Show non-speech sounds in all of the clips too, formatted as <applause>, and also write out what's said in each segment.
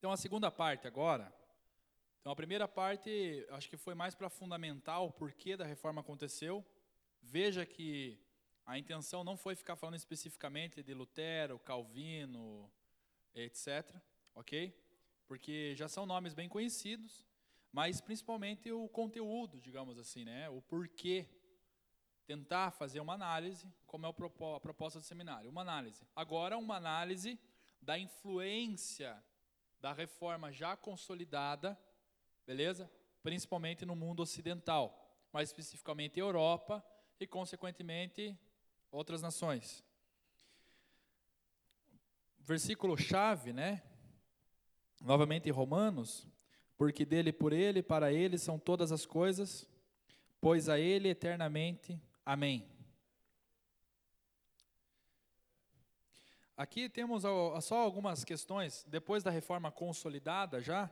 Então, a segunda parte agora. Então, a primeira parte, acho que foi mais para fundamentar o porquê da reforma aconteceu. Veja que a intenção não foi ficar falando especificamente de Lutero, Calvino, etc. Ok? Porque já são nomes bem conhecidos, mas principalmente o conteúdo, digamos assim, né? O porquê. Tentar fazer uma análise, como é a proposta do seminário. Uma análise. Agora, uma análise da influência da reforma já consolidada, beleza? Principalmente no mundo ocidental, mais especificamente Europa e, consequentemente, outras nações. Versículo chave, né? Novamente em Romanos, porque dele, por ele, para ele são todas as coisas, pois a ele eternamente. Amém. Aqui temos só algumas questões, depois da reforma consolidada já,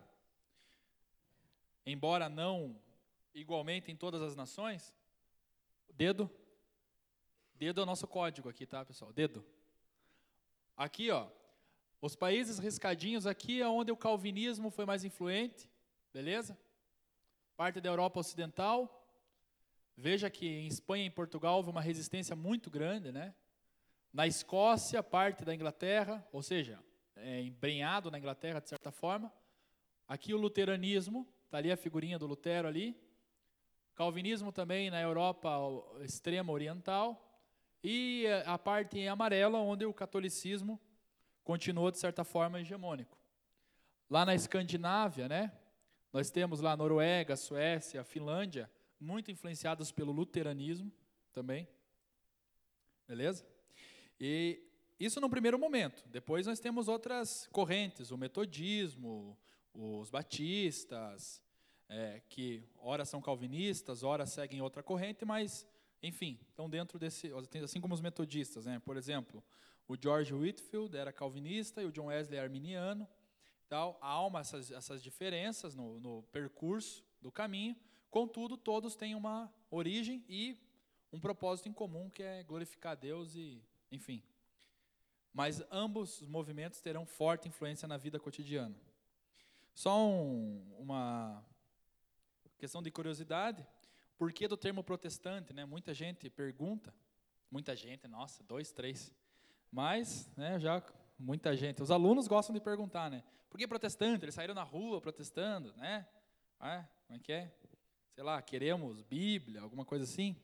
embora não igualmente em todas as nações, dedo, Dedo é o nosso código aqui, tá, pessoal? Dedo. Aqui, ó, os países riscadinhos aqui é onde o calvinismo foi mais influente, beleza? Parte da Europa Ocidental. Veja que em Espanha e em Portugal houve uma resistência muito grande, né? Na Escócia, parte da Inglaterra, ou seja, é, embrenhado na Inglaterra de certa forma. Aqui o luteranismo, está ali a figurinha do Lutero ali. Calvinismo também na Europa extrema oriental e a parte em amarela, onde o catolicismo continuou, de certa forma, hegemônico. Lá na Escandinávia, né, nós temos lá Noruega, Suécia, Finlândia, muito influenciados pelo luteranismo também. Beleza? E isso no primeiro momento. Depois nós temos outras correntes, o metodismo, os batistas, é, que ora são calvinistas, ora seguem outra corrente, mas enfim, estão dentro desse, assim como os metodistas, né? Por exemplo, o George Whitfield era calvinista e o John Wesley arminiano. Então, há uma, essas, essas diferenças no, no percurso do caminho, contudo, todos têm uma origem e um propósito em comum, que é glorificar Deus e, enfim. Mas ambos os movimentos terão forte influência na vida cotidiana. Só um, uma questão de curiosidade, por que do termo protestante? Né? Muita gente pergunta, muita gente, nossa, dois, três. Mas, né, já muita gente. Os alunos gostam de perguntar, né? Por que protestante? Eles saíram na rua protestando, né? Ah, como é que é? Sei lá, queremos Bíblia, alguma coisa assim?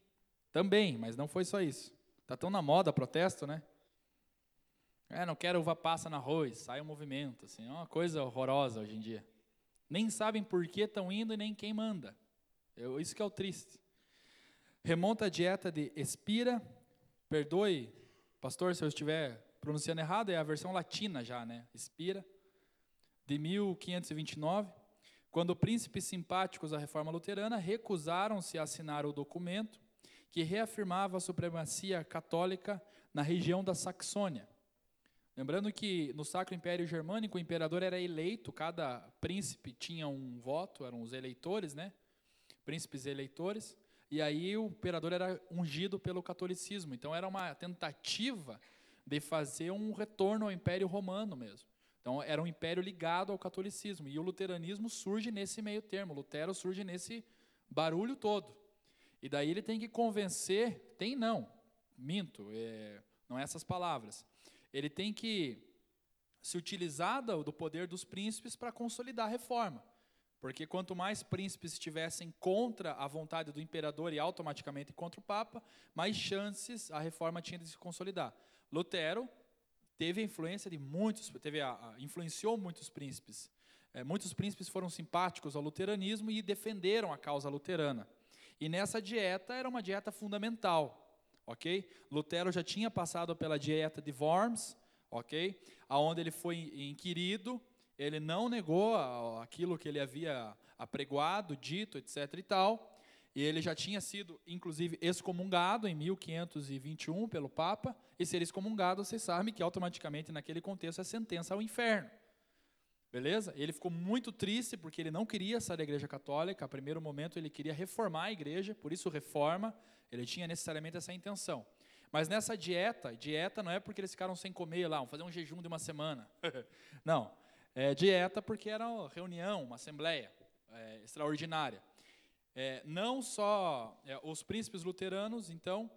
Também, mas não foi só isso. Tá tão na moda protesto, né? É, não quero uva passa no arroz, sai um movimento, assim, é uma coisa horrorosa hoje em dia. Nem sabem por que estão indo e nem quem manda. Eu, isso que é o triste. Remonta a dieta de Espira, perdoe, pastor, se eu estiver pronunciando errado, é a versão latina já, né? Espira, de 1529, quando príncipes simpáticos à reforma luterana recusaram-se a assinar o documento que reafirmava a supremacia católica na região da Saxônia. Lembrando que no Sacro Império Germânico o imperador era eleito, cada príncipe tinha um voto, eram os eleitores, né? príncipes eleitores, e aí o imperador era ungido pelo catolicismo. Então era uma tentativa de fazer um retorno ao Império Romano mesmo. Então era um império ligado ao catolicismo. E o luteranismo surge nesse meio termo. Lutero surge nesse barulho todo. E daí ele tem que convencer, tem não, minto, é, não é essas palavras. Ele tem que se utilizar do poder dos príncipes para consolidar a reforma. Porque quanto mais príncipes estivessem contra a vontade do imperador e automaticamente contra o Papa, mais chances a reforma tinha de se consolidar. Lutero teve a influência de muitos, teve a, a, influenciou muitos príncipes. É, muitos príncipes foram simpáticos ao luteranismo e defenderam a causa luterana. E nessa dieta era uma dieta fundamental, ok? Lutero já tinha passado pela dieta de Worms, ok? Aonde ele foi inquirido ele não negou aquilo que ele havia apregoado, dito, etc. e tal. E ele já tinha sido, inclusive, excomungado em 1521 pelo Papa. E ser excomungado, vocês sabem que automaticamente, naquele contexto, é sentença ao inferno. Beleza? Ele ficou muito triste porque ele não queria sair da igreja católica. A primeiro momento, ele queria reformar a igreja, por isso, reforma. Ele tinha necessariamente essa intenção. Mas nessa dieta, dieta não é porque eles ficaram sem comer lá, vamos fazer um jejum de uma semana. <laughs> não é, dieta porque era uma reunião, uma assembleia é, extraordinária. É, não só é, os príncipes luteranos, então,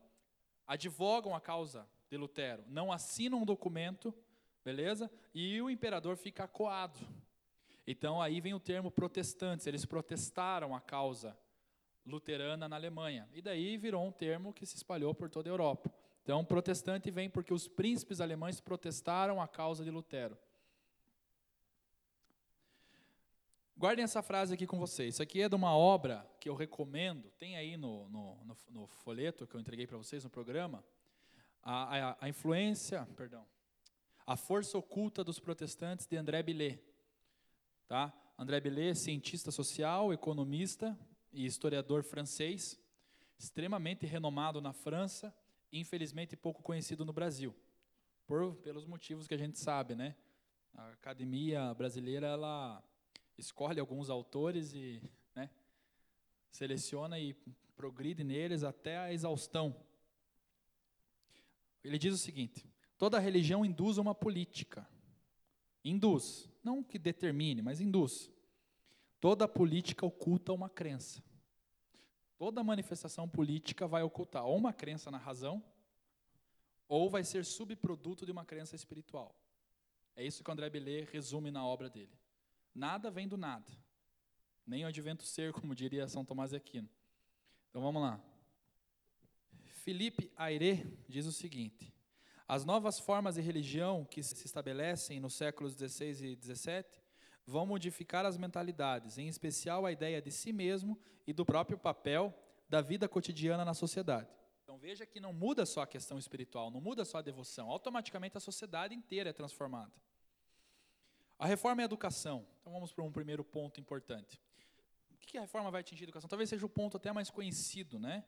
advogam a causa de Lutero, não assinam um documento, beleza? E o imperador fica acuado. Então aí vem o termo protestantes, eles protestaram a causa luterana na Alemanha. E daí virou um termo que se espalhou por toda a Europa. Então, protestante vem porque os príncipes alemães protestaram a causa de Lutero. Guardem essa frase aqui com vocês. Isso aqui é de uma obra que eu recomendo, tem aí no, no, no, no folheto que eu entreguei para vocês no programa, a, a, a, influência, perdão, a força oculta dos protestantes de André Billet. Tá? André Billet, cientista social, economista e historiador francês, extremamente renomado na França, infelizmente pouco conhecido no Brasil, por pelos motivos que a gente sabe, né? A academia brasileira ela escolhe alguns autores e né, seleciona e progride neles até a exaustão. Ele diz o seguinte: toda religião induz uma política. Induz, não que determine, mas induz. Toda política oculta uma crença. Toda manifestação política vai ocultar ou uma crença na razão, ou vai ser subproduto de uma crença espiritual. É isso que o André Bellet resume na obra dele. Nada vem do nada. Nem o advento ser, <laughs> como diria São Tomás de Aquino. Então vamos lá. Felipe Aire diz o seguinte: As novas formas de religião que se estabelecem nos séculos XVI e XVII vão modificar as mentalidades, em especial a ideia de si mesmo e do próprio papel da vida cotidiana na sociedade. Então veja que não muda só a questão espiritual, não muda só a devoção, automaticamente a sociedade inteira é transformada. A reforma é a educação. Então vamos para um primeiro ponto importante. O que a reforma vai atingir a educação? Talvez seja o ponto até mais conhecido, né,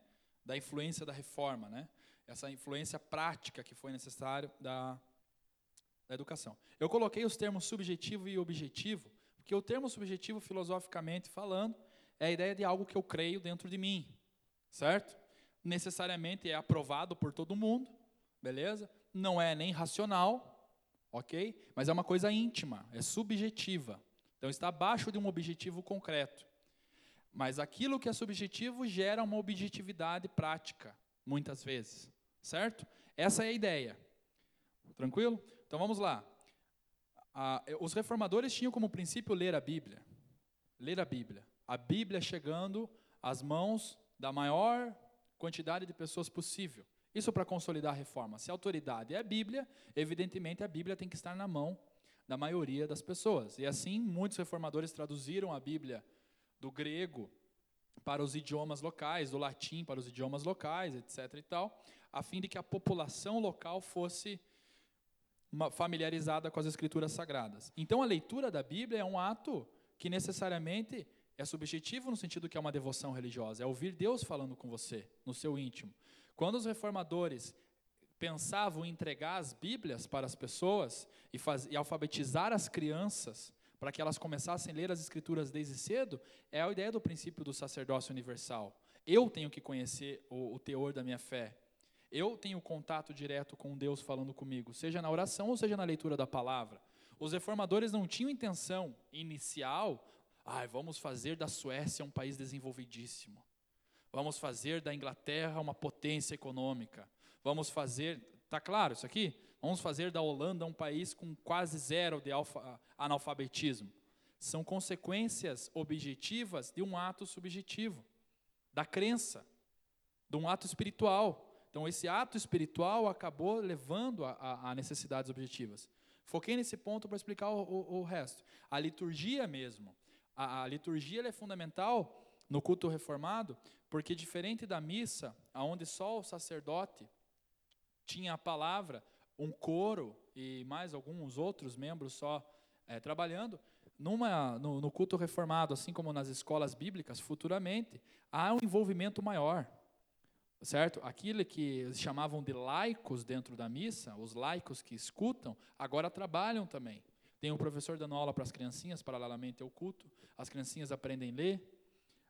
da influência da reforma, né? Essa influência prática que foi necessária da da educação. Eu coloquei os termos subjetivo e objetivo, porque o termo subjetivo, filosoficamente falando, é a ideia de algo que eu creio dentro de mim, certo? Necessariamente é aprovado por todo mundo, beleza? Não é nem racional, ok? Mas é uma coisa íntima, é subjetiva. Então está abaixo de um objetivo concreto. Mas aquilo que é subjetivo gera uma objetividade prática, muitas vezes, certo? Essa é a ideia. Tranquilo? Então vamos lá. Ah, os reformadores tinham como princípio ler a Bíblia. Ler a Bíblia. A Bíblia chegando às mãos da maior quantidade de pessoas possível. Isso para consolidar a reforma. Se a autoridade é a Bíblia, evidentemente a Bíblia tem que estar na mão da maioria das pessoas. E assim, muitos reformadores traduziram a Bíblia do grego para os idiomas locais, do latim para os idiomas locais, etc. e tal, a fim de que a população local fosse familiarizada com as escrituras sagradas. Então a leitura da Bíblia é um ato que necessariamente é subjetivo no sentido que é uma devoção religiosa, é ouvir Deus falando com você, no seu íntimo. Quando os reformadores pensavam em entregar as Bíblias para as pessoas e, faz, e alfabetizar as crianças para que elas começassem a ler as escrituras desde cedo, é a ideia do princípio do sacerdócio universal. Eu tenho que conhecer o, o teor da minha fé. Eu tenho contato direto com Deus falando comigo, seja na oração ou seja na leitura da palavra. Os reformadores não tinham intenção inicial, ah, vamos fazer da Suécia um país desenvolvidíssimo. Vamos fazer da Inglaterra uma potência econômica. Vamos fazer, tá claro isso aqui? Vamos fazer da Holanda um país com quase zero de alfa, analfabetismo. São consequências objetivas de um ato subjetivo, da crença, de um ato espiritual. Então, esse ato espiritual acabou levando a, a, a necessidades objetivas. Foquei nesse ponto para explicar o, o, o, resto. A liturgia mesmo. A, a liturgia é fundamental no culto reformado, porque diferente da missa, onde só o sacerdote tinha a palavra, um coro e mais alguns outros membros só é, trabalhando, numa, no, no culto reformado, assim como nas escolas bíblicas, futuramente, há um envolvimento maior certo? Aquilo que eles chamavam de laicos dentro da missa, os laicos que escutam, agora trabalham também. Tem um professor dando aula para as criancinhas, paralelamente ao culto, as criancinhas aprendem a ler,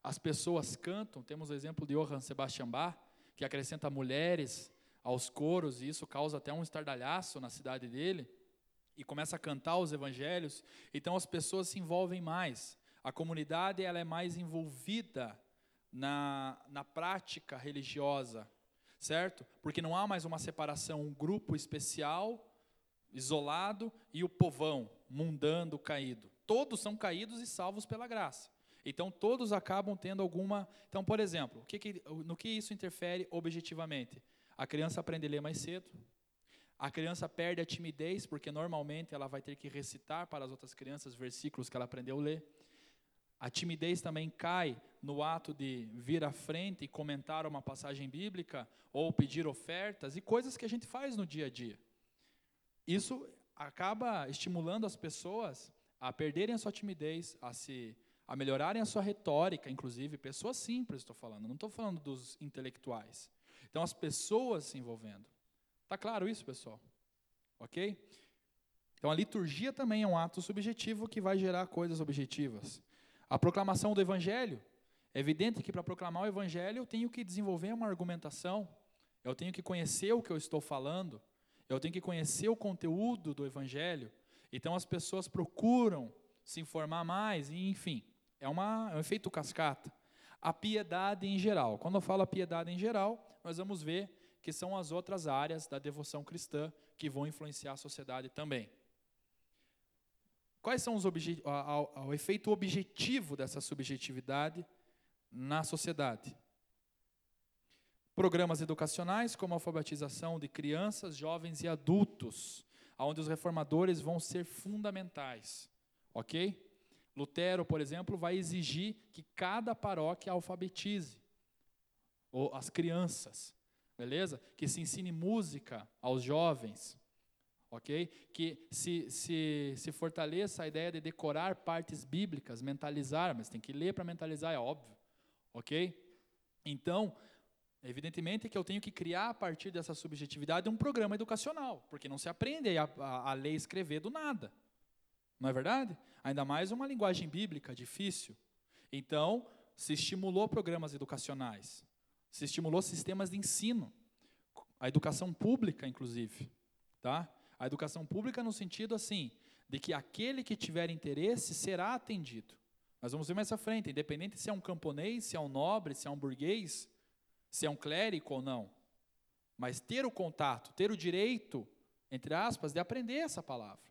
as pessoas cantam, temos o exemplo de Johann Sebastian Bach, que acrescenta mulheres aos coros, e isso causa até um estardalhaço na cidade dele. e começa a cantar os evangelhos, então as pessoas se envolvem mais. A comunidade ela é mais envolvida na, na prática religiosa, certo? Porque não há mais uma separação, um grupo especial, isolado, e o povão, mundando, caído. Todos são caídos e salvos pela graça. Então, todos acabam tendo alguma. Então, por exemplo, no que isso interfere objetivamente? A criança aprende a ler mais cedo. A criança perde a timidez, porque normalmente ela vai ter que recitar para as outras crianças versículos que ela aprendeu a ler. A timidez também cai no ato de vir à frente e comentar uma passagem bíblica ou pedir ofertas e coisas que a gente faz no dia a dia. Isso acaba estimulando as pessoas a perderem a sua timidez, a se a melhorarem a sua retórica, inclusive pessoas simples, estou falando, não estou falando dos intelectuais. Então as pessoas se envolvendo. Tá claro isso, pessoal? OK? Então a liturgia também é um ato subjetivo que vai gerar coisas objetivas. A proclamação do Evangelho. É evidente que para proclamar o Evangelho eu tenho que desenvolver uma argumentação, eu tenho que conhecer o que eu estou falando, eu tenho que conhecer o conteúdo do Evangelho. Então as pessoas procuram se informar mais, e enfim, é, uma, é um efeito cascata. A piedade em geral. Quando eu falo a piedade em geral, nós vamos ver que são as outras áreas da devoção cristã que vão influenciar a sociedade também. Quais são os o efeito objetivo dessa subjetividade na sociedade? Programas educacionais como a alfabetização de crianças, jovens e adultos, onde os reformadores vão ser fundamentais, ok? Lutero, por exemplo, vai exigir que cada paróquia alfabetize ou as crianças, beleza? Que se ensine música aos jovens, ok? Que se, se, se fortaleça a ideia de decorar partes bíblicas, mentalizar, mas tem que ler para mentalizar, é óbvio, ok? Então, evidentemente que eu tenho que criar a partir dessa subjetividade um programa educacional, porque não se aprende a, a, a ler e escrever do nada, não é verdade? Ainda mais uma linguagem bíblica difícil. Então, se estimulou programas educacionais, se estimulou sistemas de ensino, a educação pública, inclusive, tá? A educação pública no sentido assim, de que aquele que tiver interesse será atendido. Nós vamos ver mais à frente, independente se é um camponês, se é um nobre, se é um burguês, se é um clérigo ou não. Mas ter o contato, ter o direito, entre aspas, de aprender essa palavra.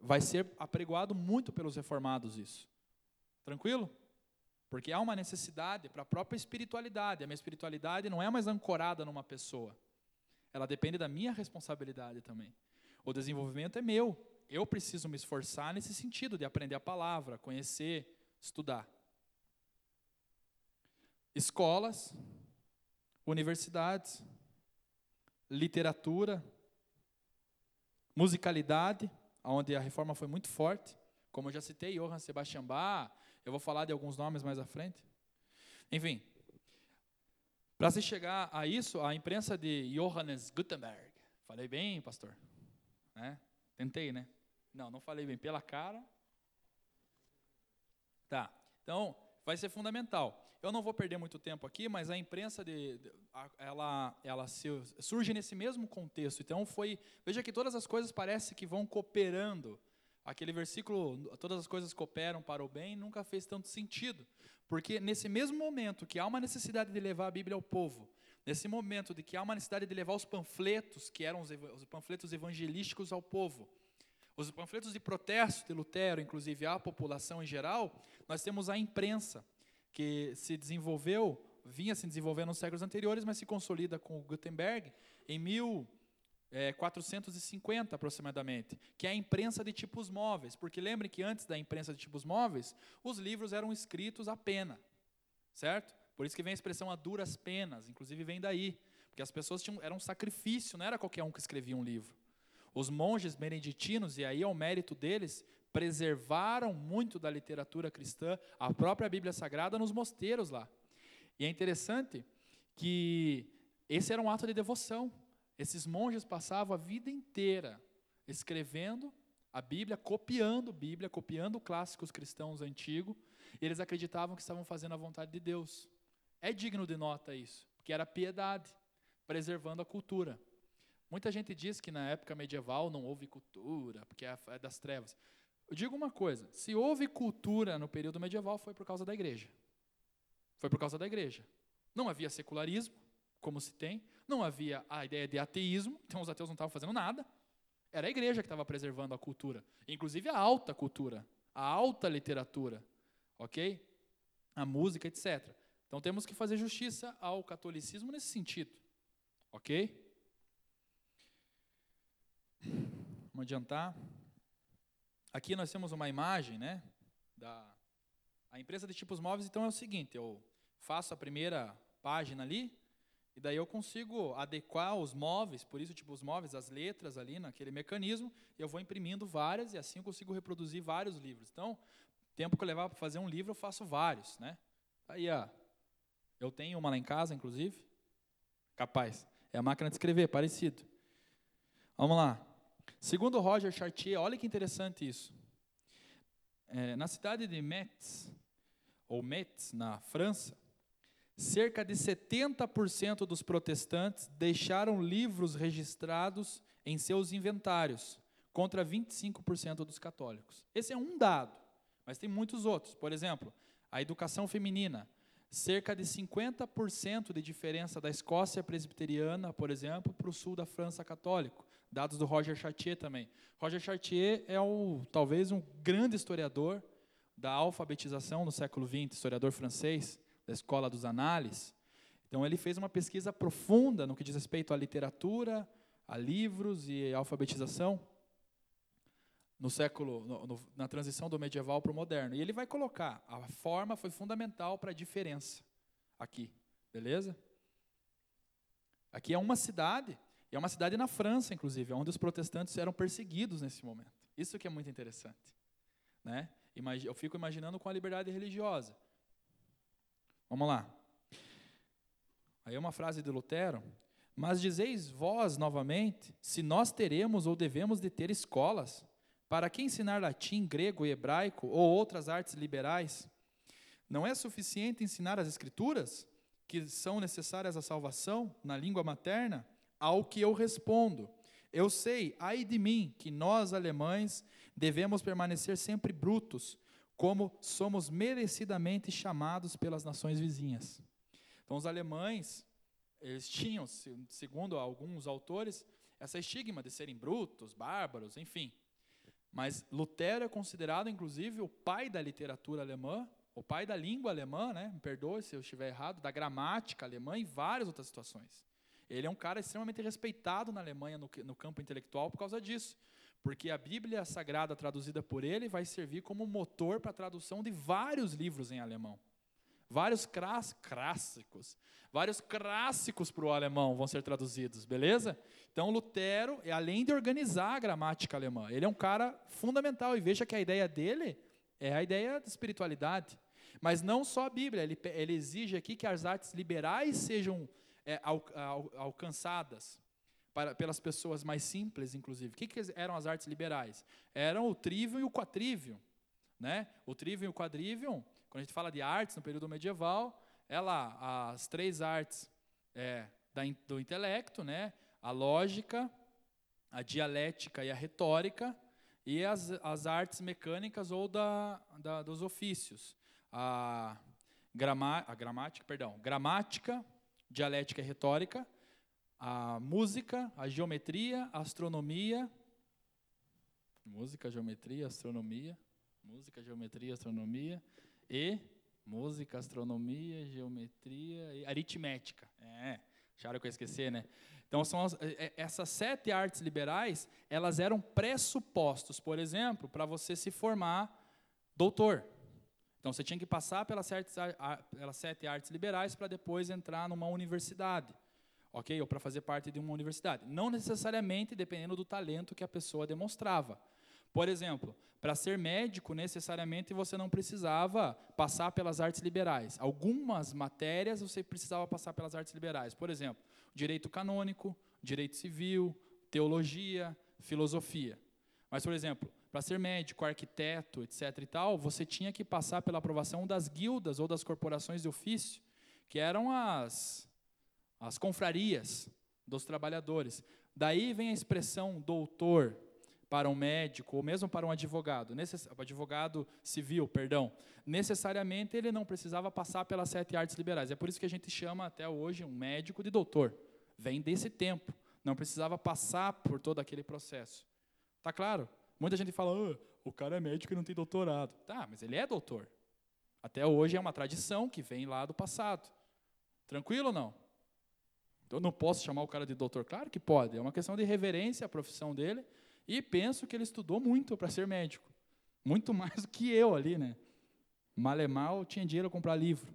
Vai ser apregoado muito pelos reformados isso. Tranquilo? Porque há uma necessidade para a própria espiritualidade. A minha espiritualidade não é mais ancorada numa pessoa. Ela depende da minha responsabilidade também. O desenvolvimento é meu. Eu preciso me esforçar nesse sentido de aprender a palavra, conhecer, estudar. Escolas, universidades, literatura, musicalidade, onde a reforma foi muito forte. Como eu já citei, Johann Sebastian Bach, eu vou falar de alguns nomes mais à frente. Enfim, para se chegar a isso, a imprensa de Johannes Gutenberg, falei bem, pastor? Né? Tentei, né? Não, não falei bem. Pela cara. Tá. Então, vai ser fundamental. Eu não vou perder muito tempo aqui, mas a imprensa de, de, ela, ela se, surge nesse mesmo contexto. Então foi, veja que todas as coisas parecem que vão cooperando. Aquele versículo, todas as coisas cooperam para o bem, nunca fez tanto sentido, porque nesse mesmo momento que há uma necessidade de levar a Bíblia ao povo, nesse momento de que há uma necessidade de levar os panfletos, que eram os, os panfletos evangelísticos ao povo, os panfletos de protesto de Lutero, inclusive à população em geral, nós temos a imprensa, que se desenvolveu, vinha se desenvolvendo nos séculos anteriores, mas se consolida com Gutenberg em 1450 aproximadamente, que é a imprensa de tipos móveis, porque lembre que antes da imprensa de tipos móveis, os livros eram escritos a pena, certo? Por isso que vem a expressão a duras penas, inclusive vem daí, porque as pessoas tinham, era um sacrifício, não era qualquer um que escrevia um livro. Os monges beneditinos, e aí é o mérito deles, preservaram muito da literatura cristã, a própria Bíblia Sagrada nos mosteiros lá. E é interessante que esse era um ato de devoção. Esses monges passavam a vida inteira escrevendo a Bíblia, copiando Bíblia, copiando clássicos cristãos antigos, e eles acreditavam que estavam fazendo a vontade de Deus. É digno de nota isso, porque era piedade, preservando a cultura. Muita gente diz que na época medieval não houve cultura, porque é, é das trevas. Eu digo uma coisa: se houve cultura no período medieval, foi por causa da igreja. Foi por causa da igreja. Não havia secularismo, como se tem, não havia a ideia de ateísmo, então os ateus não estavam fazendo nada. Era a igreja que estava preservando a cultura, inclusive a alta cultura, a alta literatura, ok? A música, etc. Então temos que fazer justiça ao catolicismo nesse sentido, ok? Vamos adiantar. Aqui nós temos uma imagem, né, da a empresa de tipos móveis. Então é o seguinte: eu faço a primeira página ali e daí eu consigo adequar os móveis, por isso tipo os móveis, as letras ali naquele mecanismo, e eu vou imprimindo várias e assim eu consigo reproduzir vários livros. Então, tempo que eu levar para fazer um livro, eu faço vários, né? Aí, ó, eu tenho uma lá em casa, inclusive. Capaz. É a máquina de escrever, parecido. Vamos lá. Segundo Roger Chartier, olha que interessante isso. É, na cidade de Metz, ou Metz, na França, cerca de 70% dos protestantes deixaram livros registrados em seus inventários, contra 25% dos católicos. Esse é um dado, mas tem muitos outros. Por exemplo, a educação feminina. Cerca de 50% de diferença da Escócia presbiteriana, por exemplo, para o sul da França católico. Dados do Roger Chartier também. Roger Chartier é o, talvez um grande historiador da alfabetização no século XX, historiador francês da Escola dos Análises. Então ele fez uma pesquisa profunda no que diz respeito à literatura, a livros e alfabetização no século, no, no, na transição do medieval para o moderno. E ele vai colocar, a forma foi fundamental para a diferença aqui, beleza? Aqui é uma cidade e é uma cidade na França, inclusive, onde os protestantes eram perseguidos nesse momento. Isso que é muito interessante. Né? Eu fico imaginando com a liberdade religiosa. Vamos lá. Aí é uma frase de Lutero. Mas dizeis vós novamente, se nós teremos ou devemos de ter escolas, para que ensinar latim, grego e hebraico ou outras artes liberais? Não é suficiente ensinar as escrituras, que são necessárias à salvação, na língua materna? Ao que eu respondo: Eu sei, ai de mim, que nós alemães devemos permanecer sempre brutos, como somos merecidamente chamados pelas nações vizinhas. Então, os alemães, eles tinham, segundo alguns autores, essa estigma de serem brutos, bárbaros, enfim. Mas Lutero é considerado, inclusive, o pai da literatura alemã, o pai da língua alemã, né? me perdoe se eu estiver errado, da gramática alemã e várias outras situações. Ele é um cara extremamente respeitado na Alemanha no, no campo intelectual por causa disso. Porque a Bíblia Sagrada traduzida por ele vai servir como motor para a tradução de vários livros em alemão. Vários clássicos, vários clássicos para o alemão vão ser traduzidos, beleza? Então Lutero, além de organizar a gramática alemã, ele é um cara fundamental e veja que a ideia dele é a ideia de espiritualidade. Mas não só a Bíblia, ele, ele exige aqui que as artes liberais sejam é, al, al, alcançadas para, pelas pessoas mais simples, inclusive. O que, que eram as artes liberais? Eram o trivium e o quadrivium. Né? O trivium e o quadrivium, quando a gente fala de artes no período medieval, é lá as três artes é, da, do intelecto, né? a lógica, a dialética e a retórica, e as, as artes mecânicas ou da, da dos ofícios. A, grama, a gramática, perdão, gramática, dialética e retórica, a música, a geometria, a astronomia, música, geometria, astronomia, música, geometria, astronomia e música, astronomia, geometria e aritmética. É, acharam que eu ia esquecer, né? Então, são as, é, é, essas sete artes liberais, elas eram pressupostos, por exemplo, para você se formar doutor. Então, você tinha que passar pelas sete, pelas sete artes liberais para depois entrar numa universidade, ok? Ou para fazer parte de uma universidade. Não necessariamente dependendo do talento que a pessoa demonstrava. Por exemplo, para ser médico, necessariamente você não precisava passar pelas artes liberais. Algumas matérias você precisava passar pelas artes liberais. Por exemplo, direito canônico, direito civil, teologia, filosofia. Mas, por exemplo, para ser médico, arquiteto, etc. e tal, você tinha que passar pela aprovação das guildas ou das corporações de ofício, que eram as, as confrarias dos trabalhadores. Daí vem a expressão doutor para um médico ou mesmo para um advogado, necess, advogado civil, perdão. Necessariamente ele não precisava passar pelas sete artes liberais. É por isso que a gente chama até hoje um médico de doutor. Vem desse tempo. Não precisava passar por todo aquele processo. Tá claro? Muita gente fala, oh, o cara é médico e não tem doutorado. Tá, mas ele é doutor. Até hoje é uma tradição que vem lá do passado. Tranquilo ou não? Eu não posso chamar o cara de doutor? Claro que pode. É uma questão de reverência à profissão dele. E penso que ele estudou muito para ser médico. Muito <laughs> mais do que eu ali, né? Mal é mal, tinha dinheiro para comprar livro.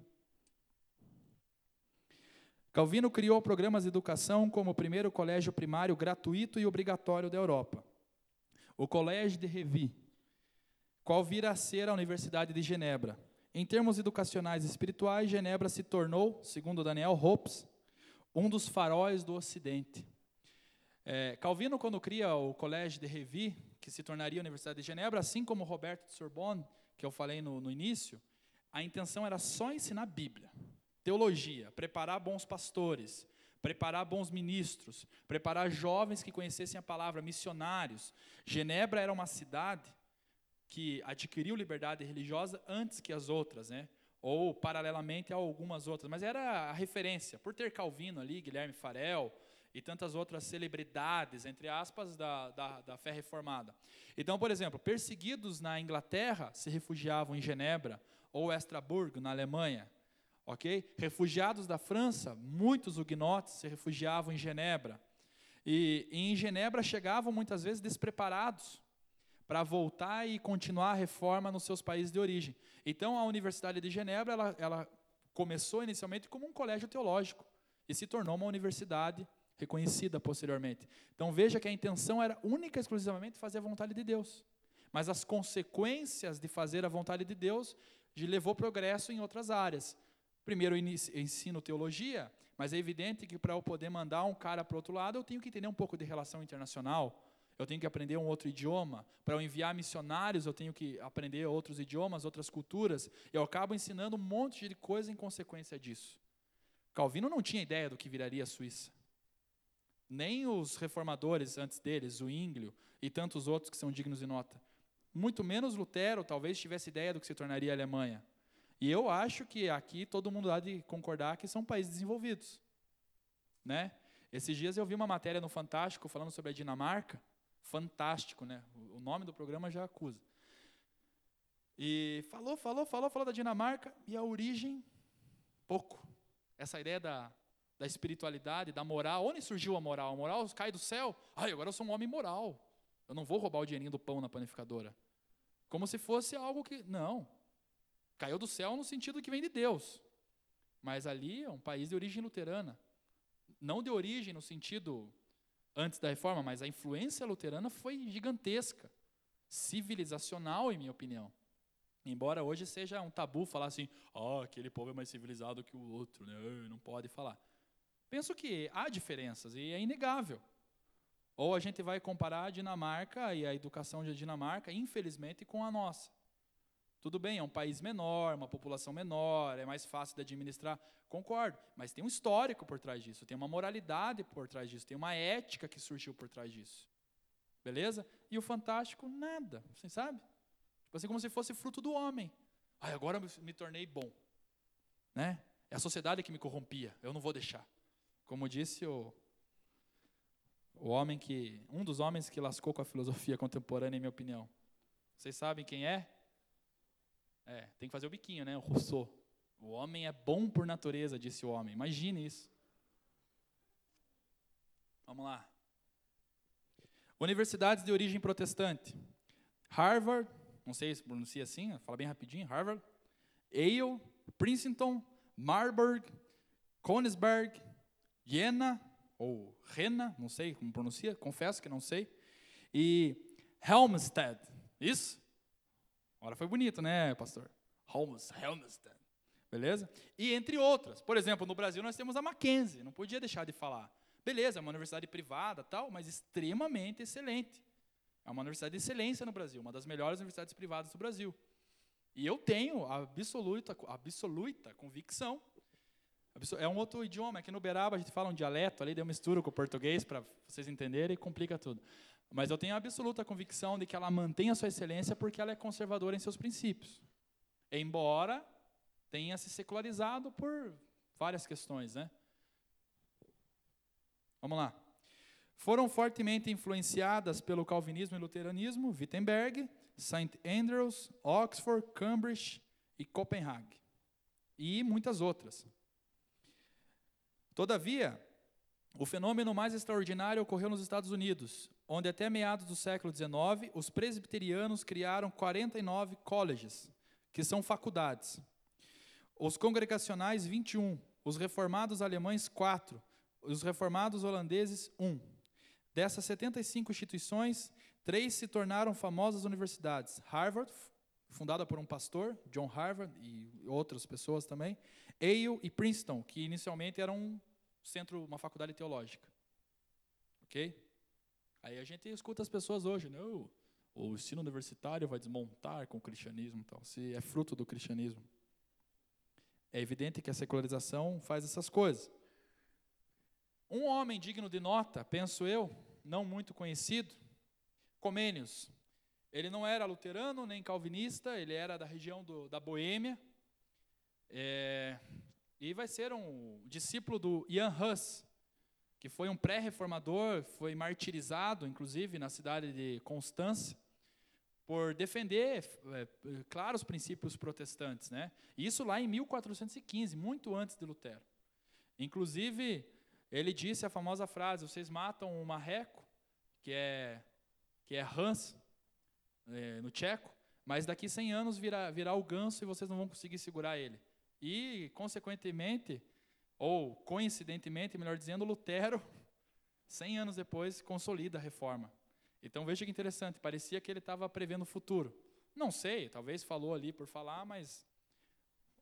Calvino criou programas de educação como o primeiro colégio primário gratuito e obrigatório da Europa. O Colégio de Revi, qual vira a ser a Universidade de Genebra. Em termos educacionais e espirituais, Genebra se tornou, segundo Daniel Hopes, um dos faróis do Ocidente. É, Calvino, quando cria o Colégio de Revi, que se tornaria a Universidade de Genebra, assim como Roberto de Sorbonne, que eu falei no, no início, a intenção era só ensinar Bíblia, teologia, preparar bons pastores, preparar bons ministros, preparar jovens que conhecessem a palavra, missionários. Genebra era uma cidade que adquiriu liberdade religiosa antes que as outras, né? ou paralelamente a algumas outras, mas era a referência, por ter Calvino ali, Guilherme Farel e tantas outras celebridades, entre aspas, da, da, da fé reformada. Então, por exemplo, perseguidos na Inglaterra se refugiavam em Genebra, ou Estraburgo, na Alemanha, ok? Refugiados da França, muitos huguenotes se refugiavam em Genebra. E, e em Genebra chegavam muitas vezes despreparados, para voltar e continuar a reforma nos seus países de origem. Então, a Universidade de Genebra ela, ela começou inicialmente como um colégio teológico e se tornou uma universidade reconhecida posteriormente. Então, veja que a intenção era única e exclusivamente fazer a vontade de Deus. Mas as consequências de fazer a vontade de Deus levou progresso em outras áreas. Primeiro, ensino teologia, mas é evidente que para eu poder mandar um cara para o outro lado, eu tenho que entender um pouco de relação internacional, eu tenho que aprender um outro idioma. Para eu enviar missionários, eu tenho que aprender outros idiomas, outras culturas. Eu acabo ensinando um monte de coisa em consequência disso. Calvino não tinha ideia do que viraria a Suíça. Nem os reformadores antes deles, o Ínglio e tantos outros que são dignos de nota. Muito menos Lutero talvez tivesse ideia do que se tornaria a Alemanha. E eu acho que aqui todo mundo há de concordar que são países desenvolvidos. Né? Esses dias eu vi uma matéria no Fantástico falando sobre a Dinamarca, fantástico, né? O nome do programa já acusa. E falou, falou, falou, falou da Dinamarca e a origem, pouco. Essa ideia da, da espiritualidade, da moral. Onde surgiu a moral? A moral cai do céu. Ai, agora eu sou um homem moral. Eu não vou roubar o dinheirinho do pão na panificadora. Como se fosse algo que. Não. Caiu do céu no sentido que vem de Deus. Mas ali é um país de origem luterana. Não de origem no sentido antes da reforma, mas a influência luterana foi gigantesca, civilizacional, em minha opinião. Embora hoje seja um tabu falar assim, oh, aquele povo é mais civilizado que o outro, né? não pode falar. Penso que há diferenças e é inegável. Ou a gente vai comparar a Dinamarca e a educação da Dinamarca, infelizmente, com a nossa. Tudo bem, é um país menor, uma população menor, é mais fácil de administrar, concordo, mas tem um histórico por trás disso, tem uma moralidade por trás disso, tem uma ética que surgiu por trás disso. Beleza? E o fantástico, nada, você sabe? Tipo assim, como se fosse fruto do homem. Ai, agora me tornei bom. Né? É a sociedade que me corrompia, eu não vou deixar. Como disse o, o homem que, um dos homens que lascou com a filosofia contemporânea, em minha opinião. Vocês sabem quem é? É, tem que fazer o biquinho, né? O Rousseau. O homem é bom por natureza, disse o homem. Imagine isso. Vamos lá. Universidades de origem protestante. Harvard, não sei se pronuncia assim, fala bem rapidinho, Harvard, Yale, Princeton, Marburg, Königsberg, Jena, ou Rena, não sei como pronuncia, confesso que não sei, e Helmstedt, isso? Agora foi bonito, né, pastor? Holmes, Helmstedt. Beleza? E entre outras. Por exemplo, no Brasil nós temos a Mackenzie, não podia deixar de falar. Beleza, é uma universidade privada, tal, mas extremamente excelente. É uma universidade de excelência no Brasil, uma das melhores universidades privadas do Brasil. E eu tenho absoluta, absoluta convicção É um outro idioma. Aqui no Beraba a gente fala um dialeto ali, deu mistura com o português para vocês entenderem e complica tudo. Mas eu tenho a absoluta convicção de que ela mantém a sua excelência porque ela é conservadora em seus princípios. Embora tenha se secularizado por várias questões, né? Vamos lá. Foram fortemente influenciadas pelo calvinismo e luteranismo Wittenberg, St. Andrews, Oxford, Cambridge e Copenhague. E muitas outras. Todavia, o fenômeno mais extraordinário ocorreu nos Estados Unidos, onde até meados do século XIX, os presbiterianos criaram 49 colleges, que são faculdades. Os congregacionais, 21. Os reformados alemães, 4. Os reformados holandeses, 1. Dessas 75 instituições, três se tornaram famosas universidades. Harvard, fundada por um pastor, John Harvard, e outras pessoas também. Yale e Princeton, que inicialmente eram um centro, uma faculdade teológica. Ok? Aí a gente escuta as pessoas hoje, não, o ensino universitário vai desmontar com o cristianismo, tal, se é fruto do cristianismo. É evidente que a secularização faz essas coisas. Um homem digno de nota, penso eu, não muito conhecido, Comênios. Ele não era luterano nem calvinista, ele era da região do, da Boêmia. É, e vai ser um discípulo do Jan Hus, que foi um pré-reformador, foi martirizado, inclusive, na cidade de Constância, por defender, é, claro, os princípios protestantes. Né? Isso lá em 1415, muito antes de Lutero. Inclusive, ele disse a famosa frase: vocês matam o marreco, que é, que é Hans, é, no tcheco, mas daqui 100 anos virá, virá o ganso e vocês não vão conseguir segurar ele. E, consequentemente, ou coincidentemente, melhor dizendo, Lutero, <laughs> 100 anos depois, consolida a reforma. Então veja que interessante, parecia que ele estava prevendo o futuro. Não sei, talvez falou ali por falar, mas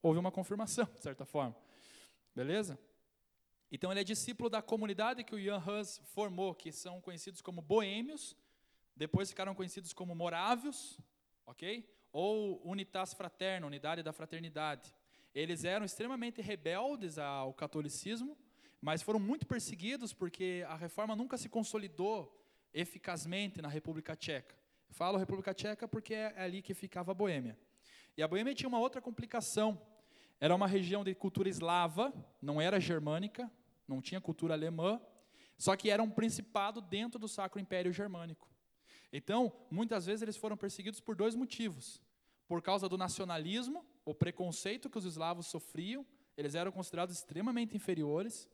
houve uma confirmação, de certa forma. Beleza? Então ele é discípulo da comunidade que o Jan Hus formou, que são conhecidos como boêmios, depois ficaram conhecidos como morávios, ok? Ou unitas fraterna, unidade da fraternidade. Eles eram extremamente rebeldes ao catolicismo, mas foram muito perseguidos porque a reforma nunca se consolidou eficazmente na República Tcheca. Falo República Tcheca porque é ali que ficava a Boêmia. E a Boêmia tinha uma outra complicação. Era uma região de cultura eslava, não era germânica, não tinha cultura alemã, só que era um principado dentro do Sacro Império Germânico. Então, muitas vezes eles foram perseguidos por dois motivos por causa do nacionalismo, o preconceito que os eslavos sofriam, eles eram considerados extremamente inferiores,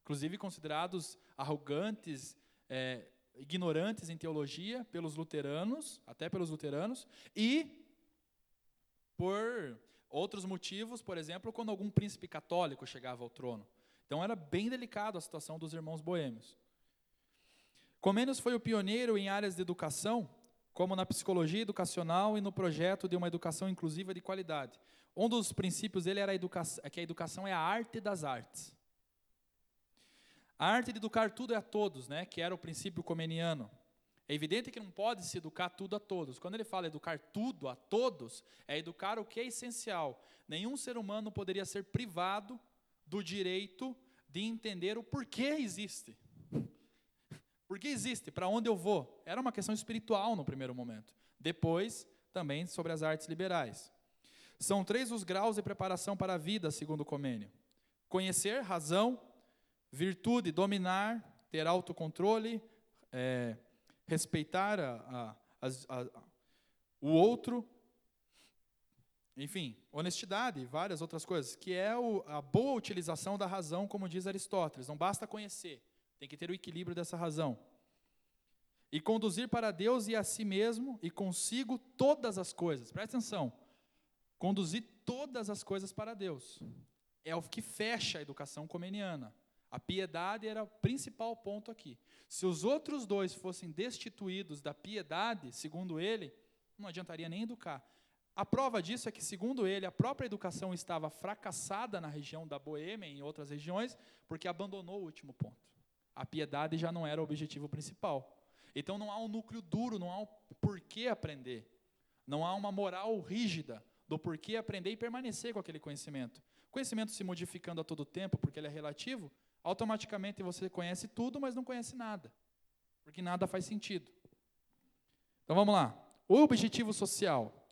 inclusive considerados arrogantes, é, ignorantes em teologia pelos luteranos, até pelos luteranos, e por outros motivos, por exemplo, quando algum príncipe católico chegava ao trono. Então era bem delicado a situação dos irmãos boêmios. Comênios foi o pioneiro em áreas de educação como na psicologia educacional e no projeto de uma educação inclusiva de qualidade. Um dos princípios dele era a educação, é que a educação é a arte das artes. A arte de educar tudo é a todos, né, que era o princípio comeniano. É evidente que não pode se educar tudo a todos. Quando ele fala educar tudo a todos, é educar o que é essencial. Nenhum ser humano poderia ser privado do direito de entender o porquê existe. Por que existe? Para onde eu vou? Era uma questão espiritual no primeiro momento. Depois, também sobre as artes liberais. São três os graus de preparação para a vida, segundo o Comênio: conhecer, razão, virtude, dominar, ter autocontrole, é, respeitar a, a, a, o outro, enfim, honestidade e várias outras coisas, que é o, a boa utilização da razão, como diz Aristóteles. Não basta conhecer, tem que ter o equilíbrio dessa razão. E conduzir para Deus e a si mesmo e consigo todas as coisas. Presta atenção. Conduzir todas as coisas para Deus. É o que fecha a educação comeniana. A piedade era o principal ponto aqui. Se os outros dois fossem destituídos da piedade, segundo ele, não adiantaria nem educar. A prova disso é que, segundo ele, a própria educação estava fracassada na região da Boêmia e em outras regiões, porque abandonou o último ponto. A piedade já não era o objetivo principal. Então não há um núcleo duro, não há um porquê aprender. Não há uma moral rígida, do porquê aprender e permanecer com aquele conhecimento. Conhecimento se modificando a todo tempo, porque ele é relativo, automaticamente você conhece tudo, mas não conhece nada, porque nada faz sentido. Então vamos lá. O objetivo social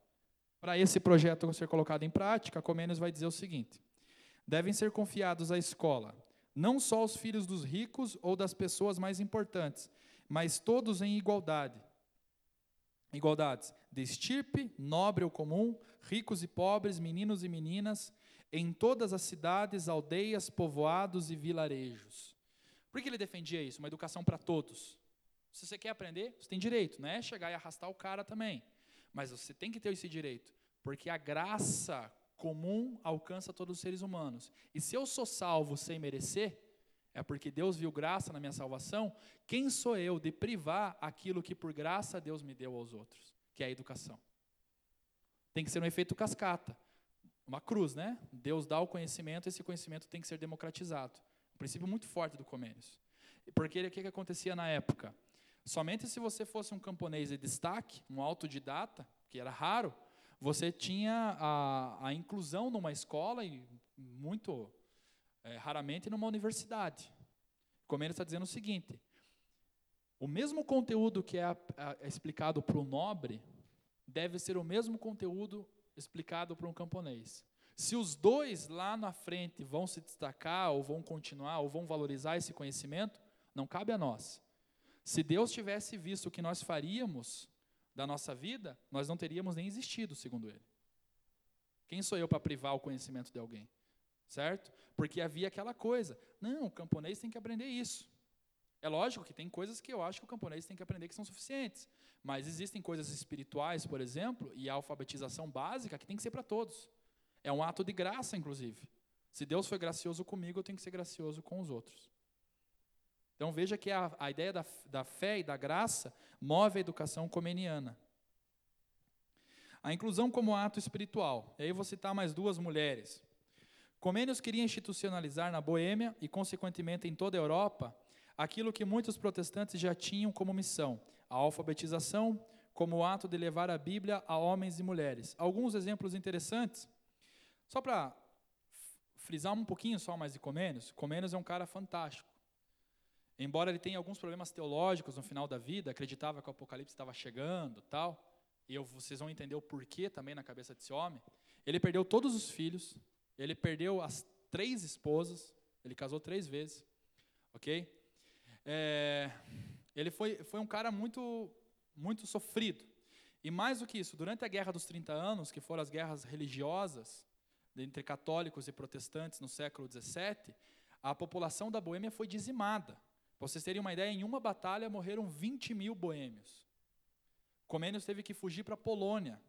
para esse projeto ser colocado em prática, Comênios vai dizer o seguinte: devem ser confiados à escola não só os filhos dos ricos ou das pessoas mais importantes, mas todos em igualdade. Igualdades de estirpe, nobre ou comum, ricos e pobres, meninos e meninas, em todas as cidades, aldeias, povoados e vilarejos. Por que ele defendia isso? Uma educação para todos. Se você quer aprender, você tem direito, não é chegar e arrastar o cara também. Mas você tem que ter esse direito, porque a graça comum alcança todos os seres humanos. E se eu sou salvo sem merecer, é porque Deus viu graça na minha salvação, quem sou eu de privar aquilo que por graça Deus me deu aos outros, que é a educação? Tem que ser um efeito cascata, uma cruz, né? Deus dá o conhecimento, esse conhecimento tem que ser democratizado. Um princípio muito forte do Comênios. Porque o que, que acontecia na época? Somente se você fosse um camponês de destaque, um autodidata, que era raro, você tinha a, a inclusão numa escola e muito é, raramente numa universidade. Ele está dizendo o seguinte: o mesmo conteúdo que é, é explicado para o nobre deve ser o mesmo conteúdo explicado para um camponês. Se os dois lá na frente vão se destacar, ou vão continuar, ou vão valorizar esse conhecimento, não cabe a nós. Se Deus tivesse visto o que nós faríamos da nossa vida, nós não teríamos nem existido, segundo ele. Quem sou eu para privar o conhecimento de alguém? Certo? Porque havia aquela coisa. Não, o camponês tem que aprender isso. É lógico que tem coisas que eu acho que o camponês tem que aprender que são suficientes. Mas existem coisas espirituais, por exemplo, e a alfabetização básica que tem que ser para todos. É um ato de graça, inclusive. Se Deus foi gracioso comigo, eu tenho que ser gracioso com os outros. Então veja que a, a ideia da, da fé e da graça move a educação comeniana. A inclusão como ato espiritual. E aí vou citar mais duas mulheres. Comênios queria institucionalizar na Boêmia e, consequentemente, em toda a Europa, aquilo que muitos protestantes já tinham como missão: a alfabetização, como o ato de levar a Bíblia a homens e mulheres. Alguns exemplos interessantes. Só para frisar um pouquinho só mais de Comênios, Comênios é um cara fantástico. Embora ele tenha alguns problemas teológicos no final da vida, acreditava que o Apocalipse estava chegando, tal, e eu, vocês vão entender o porquê também na cabeça desse homem. Ele perdeu todos os filhos, ele perdeu as três esposas, ele casou três vezes, ok? É, ele foi, foi um cara muito, muito sofrido. E mais do que isso, durante a Guerra dos 30 Anos, que foram as guerras religiosas entre católicos e protestantes no século 17, a população da Boêmia foi dizimada. Vocês terem uma ideia, em uma batalha morreram 20 mil boêmios. Comênios teve que fugir para a Polônia.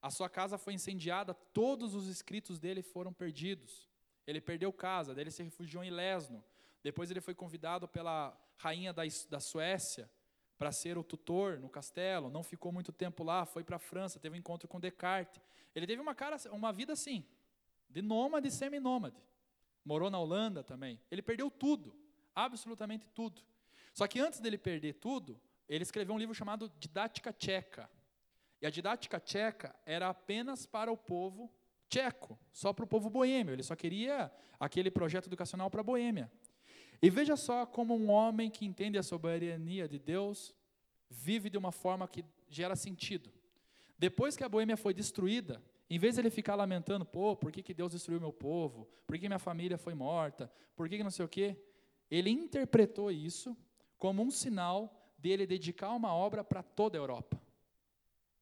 A sua casa foi incendiada, todos os escritos dele foram perdidos. Ele perdeu casa, daí ele se refugiou em Lesno. Depois ele foi convidado pela rainha da, da Suécia para ser o tutor no castelo. Não ficou muito tempo lá, foi para a França, teve um encontro com Descartes. Ele teve uma, cara, uma vida assim, de nômade e semi-nômade. Morou na Holanda também. Ele perdeu tudo absolutamente tudo. Só que antes dele perder tudo, ele escreveu um livro chamado Didática Tcheca. E a didática tcheca era apenas para o povo tcheco, só para o povo boêmio. Ele só queria aquele projeto educacional para a Boêmia. E veja só como um homem que entende a soberania de Deus vive de uma forma que gera sentido. Depois que a Boêmia foi destruída, em vez de ele ficar lamentando, pô, por que, que Deus destruiu meu povo? Por que minha família foi morta? Por que, que não sei o quê? Ele interpretou isso como um sinal dele dedicar uma obra para toda a Europa.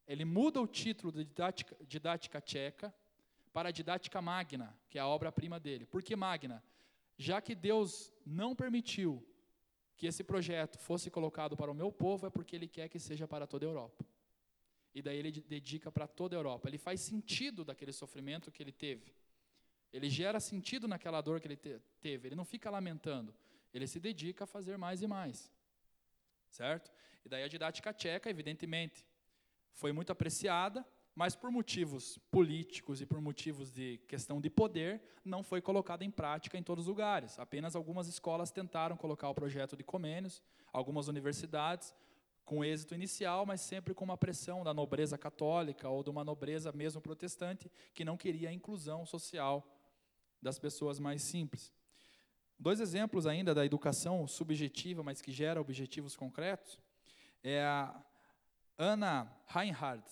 Ele muda o título de didática, didática tcheca para didática magna, que é a obra-prima dele. Por que magna? Já que Deus não permitiu que esse projeto fosse colocado para o meu povo, é porque ele quer que seja para toda a Europa. E daí ele dedica para toda a Europa. Ele faz sentido daquele sofrimento que ele teve. Ele gera sentido naquela dor que ele te teve. Ele não fica lamentando. Ele se dedica a fazer mais e mais. Certo? E daí a didática tcheca, evidentemente, foi muito apreciada, mas por motivos políticos e por motivos de questão de poder, não foi colocada em prática em todos os lugares. Apenas algumas escolas tentaram colocar o projeto de Comênios, algumas universidades com êxito inicial, mas sempre com uma pressão da nobreza católica ou de uma nobreza mesmo protestante que não queria a inclusão social das pessoas mais simples. Dois exemplos ainda da educação subjetiva, mas que gera objetivos concretos, é a Anna Reinhardt,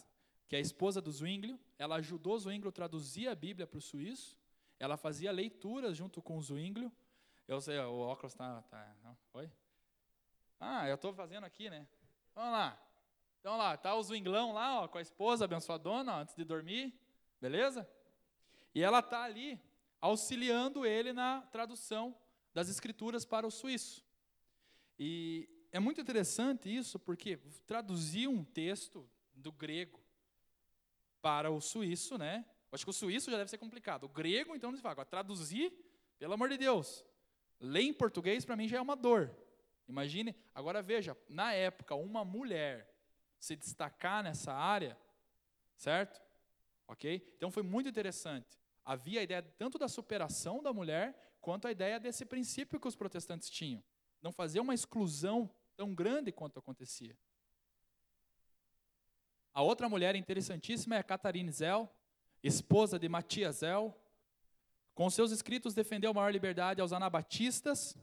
que é a esposa do Zwinglio. Ela ajudou Zwinglio a traduzir a Bíblia para o suíço. Ela fazia leituras junto com o Zwinglio. Eu sei, o óculos está... Tá, oi? Ah, eu estou fazendo aqui, né? Vamos lá. Então lá, tá o Zwinglão lá, ó, com a esposa abençoadona, antes de dormir, beleza? E ela tá ali auxiliando ele na tradução das escrituras para o suíço. E é muito interessante isso, porque traduzir um texto do grego para o suíço, né? Acho que o suíço já deve ser complicado. O grego, então, eles falam, agora traduzir, pelo amor de Deus. Ler em português, para mim, já é uma dor. Imagine, agora veja, na época, uma mulher se destacar nessa área, certo? Ok? Então foi muito interessante. Havia a ideia tanto da superação da mulher, quanto a ideia desse princípio que os protestantes tinham. Não fazer uma exclusão tão grande quanto acontecia. A outra mulher interessantíssima é a Catarine Zell, esposa de Matias Zell. Com seus escritos defendeu maior liberdade aos anabatistas,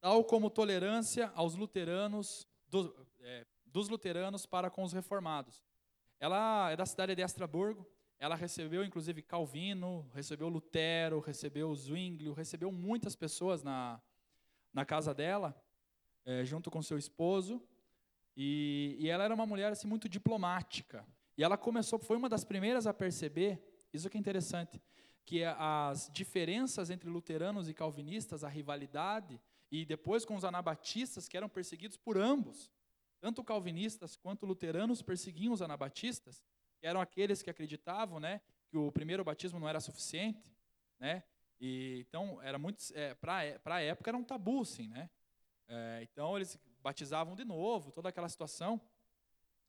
tal como tolerância aos luteranos, do, é, dos luteranos para com os reformados. Ela é da cidade de Estraburgo, ela recebeu inclusive Calvino, recebeu Lutero, recebeu Zwinglio, recebeu muitas pessoas na, na casa dela, é, junto com seu esposo, e, e ela era uma mulher assim, muito diplomática. E ela começou, foi uma das primeiras a perceber, isso que é interessante, que as diferenças entre luteranos e calvinistas, a rivalidade, e depois com os anabatistas, que eram perseguidos por ambos. Tanto calvinistas quanto luteranos perseguiam os anabatistas, que eram aqueles que acreditavam né, que o primeiro batismo não era suficiente. Né, e, então, era muito é, para a época era um tabu, sim. Né, é, então, eles batizavam de novo, toda aquela situação.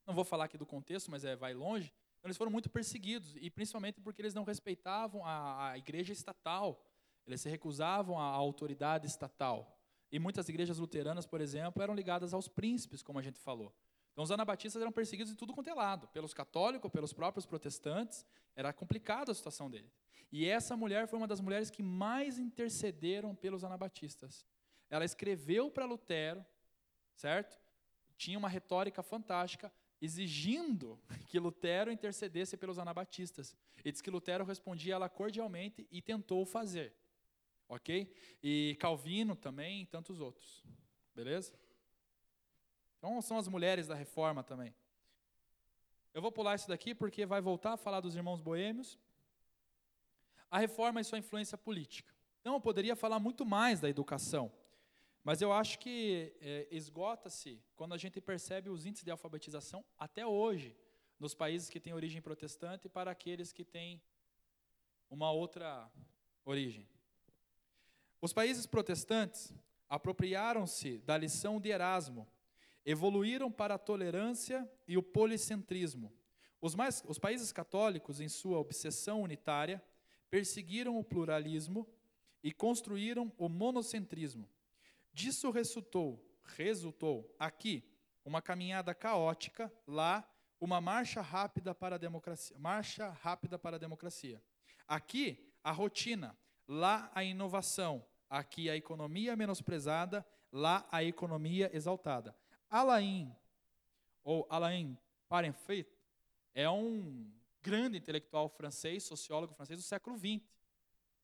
Não vou falar aqui do contexto, mas é, vai longe. Então, eles foram muito perseguidos, e principalmente porque eles não respeitavam a, a igreja estatal, eles se recusavam à autoridade estatal. E muitas igrejas luteranas, por exemplo, eram ligadas aos príncipes, como a gente falou. Então os anabatistas eram perseguidos de tudo quanto é lado, pelos católicos, pelos próprios protestantes. Era complicada a situação deles. E essa mulher foi uma das mulheres que mais intercederam pelos anabatistas. Ela escreveu para Lutero, certo? Tinha uma retórica fantástica, exigindo <laughs> que Lutero intercedesse pelos anabatistas. E diz que Lutero respondia ela cordialmente e tentou fazer ok? E Calvino também, e tantos outros, beleza? Então são as mulheres da reforma também. Eu vou pular isso daqui porque vai voltar a falar dos irmãos boêmios. A reforma e sua influência política. Então eu poderia falar muito mais da educação, mas eu acho que é, esgota-se quando a gente percebe os índices de alfabetização até hoje nos países que têm origem protestante para aqueles que têm uma outra origem. Os países protestantes apropriaram-se da lição de Erasmo, evoluíram para a tolerância e o policentrismo. Os, mais, os países católicos, em sua obsessão unitária, perseguiram o pluralismo e construíram o monocentrismo. Disso resultou, resultou aqui uma caminhada caótica, lá uma marcha rápida para a democracia, marcha rápida para a democracia. Aqui a rotina, lá a inovação, aqui a economia menosprezada, lá a economia exaltada. Alain, ou Alain Parenfait, é um grande intelectual francês, sociólogo francês do século XX.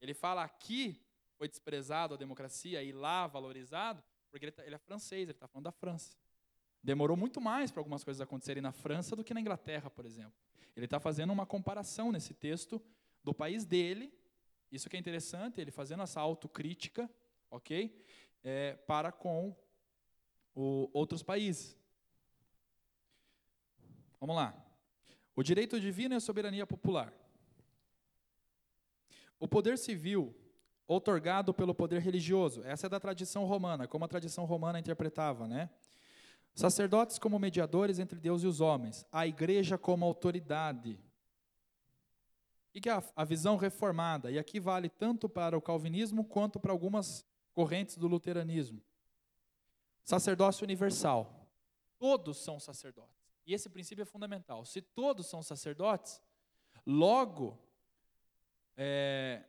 Ele fala aqui foi desprezado a democracia e lá valorizado, porque ele, tá, ele é francês, ele está falando da França. Demorou muito mais para algumas coisas acontecerem na França do que na Inglaterra, por exemplo. Ele está fazendo uma comparação nesse texto do país dele isso que é interessante, ele fazendo essa autocrítica, ok? É, para com o, outros países. Vamos lá. O direito divino e a soberania popular. O poder civil outorgado pelo poder religioso. Essa é da tradição romana, como a tradição romana interpretava, né? Sacerdotes como mediadores entre Deus e os homens. A igreja como autoridade. O que é a visão reformada? E aqui vale tanto para o calvinismo quanto para algumas correntes do luteranismo. Sacerdócio universal. todos são sacerdotes. E esse princípio é fundamental. Se todos são sacerdotes, logo é,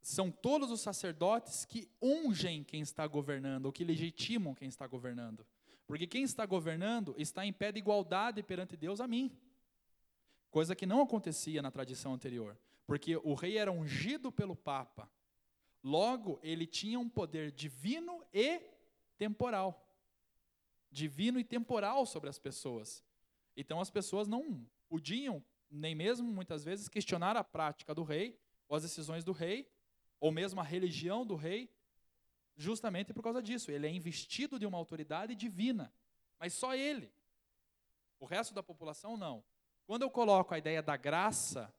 são todos os sacerdotes que ungem quem está governando, ou que legitimam quem está governando. Porque quem está governando está em pé de igualdade perante Deus a mim. Coisa que não acontecia na tradição anterior. Porque o rei era ungido pelo Papa. Logo, ele tinha um poder divino e temporal. Divino e temporal sobre as pessoas. Então as pessoas não podiam, nem mesmo muitas vezes, questionar a prática do rei, ou as decisões do rei, ou mesmo a religião do rei, justamente por causa disso. Ele é investido de uma autoridade divina, mas só ele. O resto da população não. Quando eu coloco a ideia da graça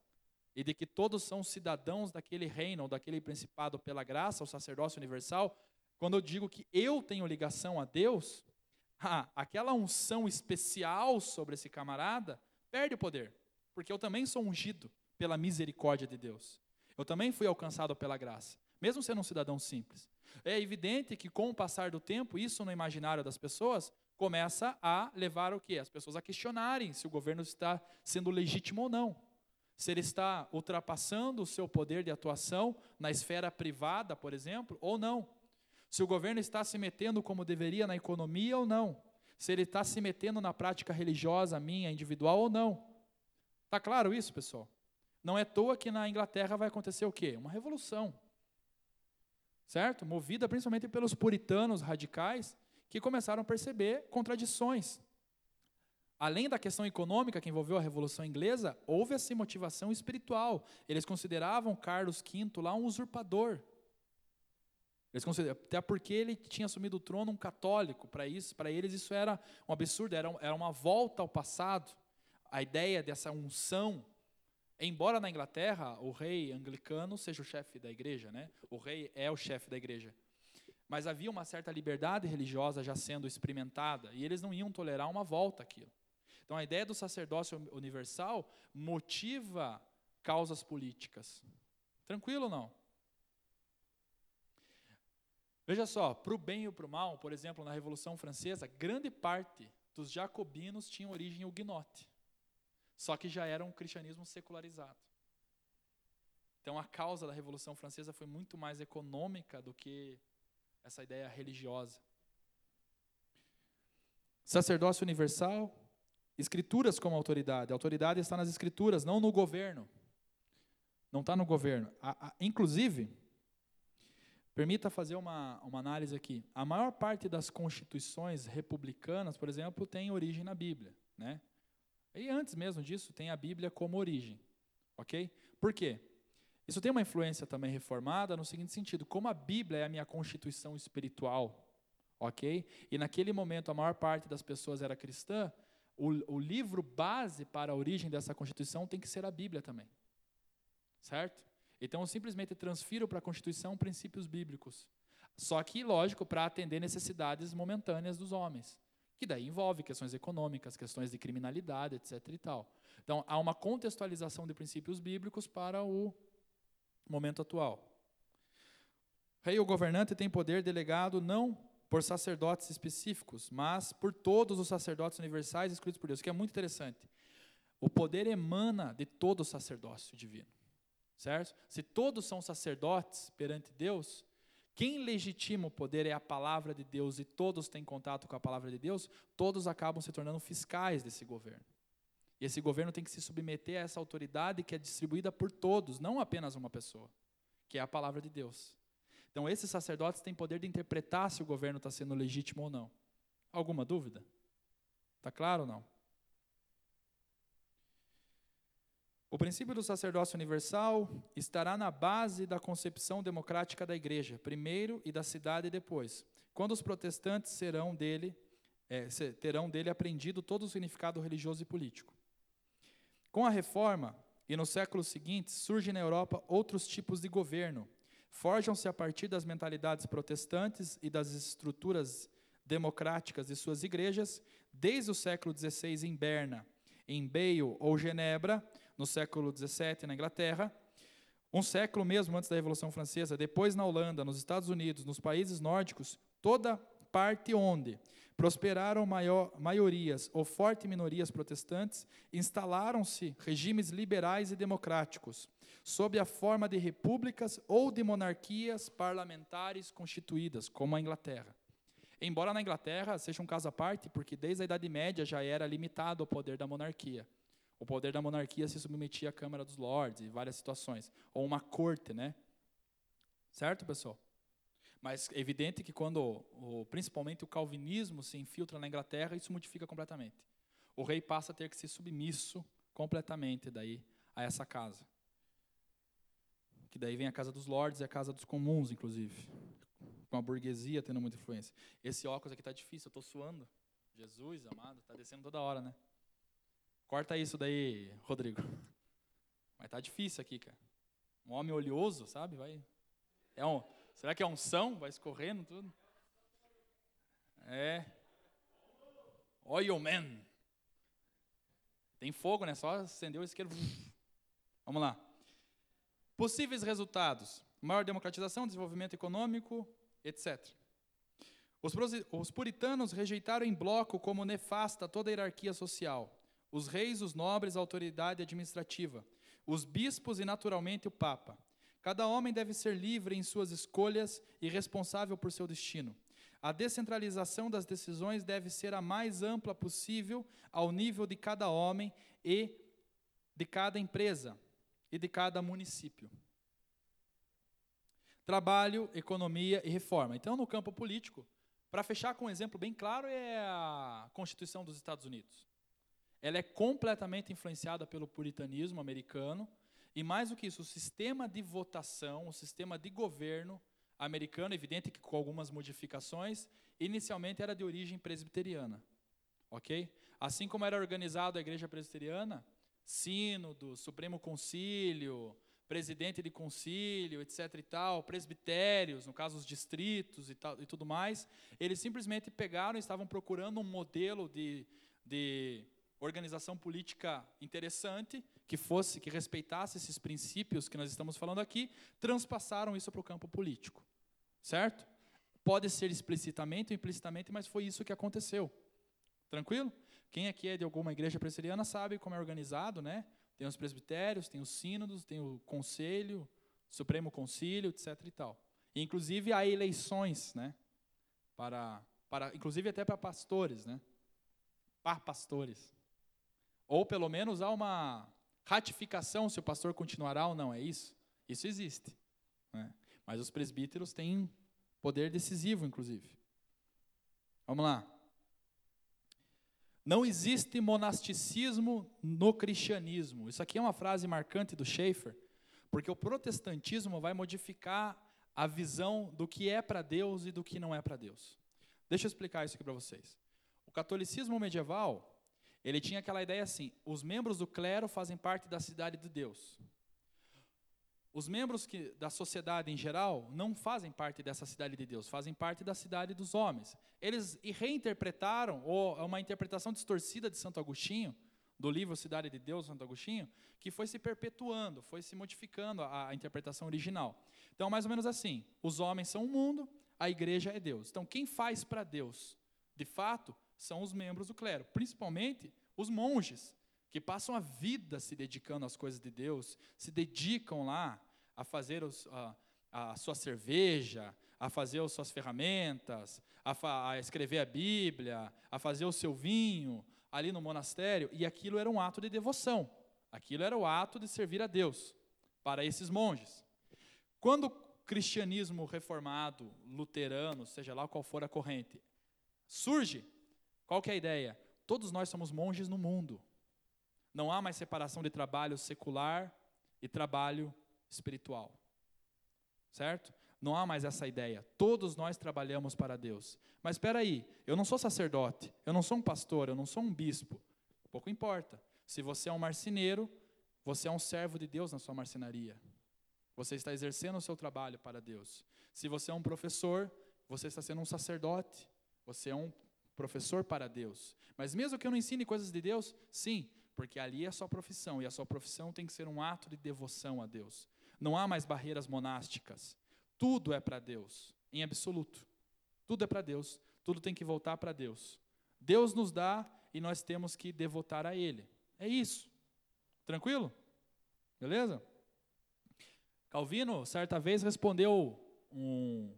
e de que todos são cidadãos daquele reino ou daquele principado pela graça, o sacerdócio universal, quando eu digo que eu tenho ligação a Deus, <laughs> ah, aquela unção especial sobre esse camarada perde o poder, porque eu também sou ungido pela misericórdia de Deus. Eu também fui alcançado pela graça, mesmo sendo um cidadão simples. É evidente que com o passar do tempo, isso no imaginário das pessoas começa a levar o quê? As pessoas a questionarem se o governo está sendo legítimo ou não. Se ele está ultrapassando o seu poder de atuação na esfera privada, por exemplo, ou não. Se o governo está se metendo como deveria na economia ou não. Se ele está se metendo na prática religiosa minha, individual ou não. Está claro isso, pessoal? Não é à toa que na Inglaterra vai acontecer o quê? Uma revolução certo? Movida principalmente pelos puritanos radicais que começaram a perceber contradições. Além da questão econômica que envolveu a Revolução Inglesa, houve essa motivação espiritual. Eles consideravam Carlos V lá um usurpador. Eles até porque ele tinha assumido o trono um católico. Para isso, para eles isso era um absurdo, era, era uma volta ao passado. A ideia dessa unção Embora na Inglaterra o rei anglicano seja o chefe da igreja, né? o rei é o chefe da igreja. Mas havia uma certa liberdade religiosa já sendo experimentada e eles não iam tolerar uma volta àquilo. Então a ideia do sacerdócio universal motiva causas políticas. Tranquilo ou não? Veja só, para o bem e para o mal, por exemplo, na Revolução Francesa, grande parte dos jacobinos tinha origem huguenote. Só que já era um cristianismo secularizado. Então a causa da Revolução Francesa foi muito mais econômica do que essa ideia religiosa. Sacerdócio universal, escrituras como autoridade. A autoridade está nas escrituras, não no governo. Não está no governo. A, a, inclusive, permita fazer uma, uma análise aqui. A maior parte das constituições republicanas, por exemplo, tem origem na Bíblia. Né? E antes mesmo disso, tem a Bíblia como origem. Ok? Por quê? Isso tem uma influência também reformada no seguinte sentido: como a Bíblia é a minha constituição espiritual, ok? E naquele momento a maior parte das pessoas era cristã, o, o livro base para a origem dessa constituição tem que ser a Bíblia também. Certo? Então eu simplesmente transfiro para a Constituição princípios bíblicos. Só que, lógico, para atender necessidades momentâneas dos homens que daí envolve questões econômicas, questões de criminalidade, etc. e tal. Então, há uma contextualização de princípios bíblicos para o momento atual. Rei ou governante tem poder delegado não por sacerdotes específicos, mas por todos os sacerdotes universais escolhidos por Deus, que é muito interessante. O poder emana de todo o sacerdócio divino, certo? Se todos são sacerdotes perante Deus, quem legitima o poder é a palavra de Deus e todos têm contato com a palavra de Deus, todos acabam se tornando fiscais desse governo. E esse governo tem que se submeter a essa autoridade que é distribuída por todos, não apenas uma pessoa, que é a palavra de Deus. Então, esses sacerdotes têm poder de interpretar se o governo está sendo legítimo ou não. Alguma dúvida? Está claro ou não? O princípio do sacerdócio universal estará na base da concepção democrática da igreja, primeiro e da cidade depois, quando os protestantes serão dele, é, terão dele aprendido todo o significado religioso e político. Com a reforma e nos séculos seguintes, surgem na Europa outros tipos de governo. Forjam-se a partir das mentalidades protestantes e das estruturas democráticas de suas igrejas, desde o século XVI em Berna, em Bale ou Genebra, no século XVII na Inglaterra, um século mesmo antes da Revolução Francesa, depois na Holanda, nos Estados Unidos, nos países nórdicos, toda parte onde prosperaram maior, maiorias ou fortes minorias protestantes, instalaram-se regimes liberais e democráticos, sob a forma de repúblicas ou de monarquias parlamentares constituídas, como a Inglaterra. Embora na Inglaterra seja um caso à parte, porque desde a Idade Média já era limitado o poder da monarquia. O poder da monarquia se submetia à Câmara dos Lordes em várias situações, ou uma corte, né? Certo, pessoal? Mas é evidente que quando, o, principalmente o calvinismo se infiltra na Inglaterra, isso modifica completamente. O rei passa a ter que ser submisso completamente daí a essa casa. Que daí vem a casa dos lords e a casa dos comuns, inclusive. Com a burguesia tendo muita influência. Esse óculos aqui está difícil, eu estou suando. Jesus amado, está descendo toda hora, né? Corta isso daí, Rodrigo. Mas tá difícil aqui, cara. Um homem oleoso, sabe? Vai. É um, será que é unção? Vai escorrendo tudo? É. Oil man. Tem fogo, né? Só acendeu o isqueiro. Vamos lá. Possíveis resultados: maior democratização, desenvolvimento econômico, etc. Os puritanos rejeitaram em bloco como nefasta toda a hierarquia social os reis, os nobres, a autoridade administrativa, os bispos e, naturalmente, o Papa. Cada homem deve ser livre em suas escolhas e responsável por seu destino. A descentralização das decisões deve ser a mais ampla possível ao nível de cada homem e de cada empresa e de cada município. Trabalho, economia e reforma. Então, no campo político, para fechar com um exemplo bem claro, é a Constituição dos Estados Unidos ela é completamente influenciada pelo puritanismo americano, e mais do que isso, o sistema de votação, o sistema de governo americano, evidente que com algumas modificações, inicialmente era de origem presbiteriana. OK? Assim como era organizado a igreja presbiteriana, sínodo, Supremo Concílio, presidente de concílio, etc e tal, presbitérios, no caso os distritos e, tal, e tudo mais, eles simplesmente pegaram e estavam procurando um modelo de, de organização política interessante, que fosse, que respeitasse esses princípios que nós estamos falando aqui, transpassaram isso para o campo político. Certo? Pode ser explicitamente ou implicitamente, mas foi isso que aconteceu. Tranquilo? Quem aqui é de alguma igreja presbiteriana sabe como é organizado, né? Tem os presbitérios, tem os sínodos, tem o conselho, Supremo Concílio, etc e tal. E, inclusive há eleições, né? Para, para, inclusive até para pastores, né? Para pastores. Ou pelo menos há uma ratificação se o pastor continuará ou não, é isso? Isso existe. Né? Mas os presbíteros têm poder decisivo, inclusive. Vamos lá. Não existe monasticismo no cristianismo. Isso aqui é uma frase marcante do Schaeffer, porque o protestantismo vai modificar a visão do que é para Deus e do que não é para Deus. Deixa eu explicar isso aqui para vocês. O catolicismo medieval ele tinha aquela ideia assim: os membros do clero fazem parte da cidade de Deus. Os membros que, da sociedade em geral não fazem parte dessa cidade de Deus, fazem parte da cidade dos homens. Eles reinterpretaram, ou é uma interpretação distorcida de Santo Agostinho, do livro Cidade de Deus, Santo Agostinho, que foi se perpetuando, foi se modificando a, a interpretação original. Então, mais ou menos assim: os homens são o mundo, a igreja é Deus. Então, quem faz para Deus, de fato, são os membros do clero, principalmente os monges, que passam a vida se dedicando às coisas de Deus, se dedicam lá a fazer os, a, a, sua cerveja, a fazer as suas ferramentas, a, a escrever a Bíblia, a fazer o seu vinho ali no monastério, e aquilo era um ato de devoção, aquilo era o ato de servir a Deus para esses monges. Quando o cristianismo reformado, luterano, seja lá qual for a corrente, surge, qual que é a ideia? Todos nós somos monges no mundo. Não há mais separação de trabalho secular e trabalho espiritual. Certo? Não há mais essa ideia. Todos nós trabalhamos para Deus. Mas espera aí, eu não sou sacerdote, eu não sou um pastor, eu não sou um bispo. Pouco importa. Se você é um marceneiro, você é um servo de Deus na sua marcenaria. Você está exercendo o seu trabalho para Deus. Se você é um professor, você está sendo um sacerdote. Você é um professor para Deus. Mas mesmo que eu não ensine coisas de Deus, sim, porque ali é a sua profissão e a sua profissão tem que ser um ato de devoção a Deus. Não há mais barreiras monásticas. Tudo é para Deus, em absoluto. Tudo é para Deus. tudo tem que voltar para Deus. Deus nos dá e nós temos que devotar a Ele. É isso. Tranquilo? Beleza? Calvino, certa vez, respondeu um,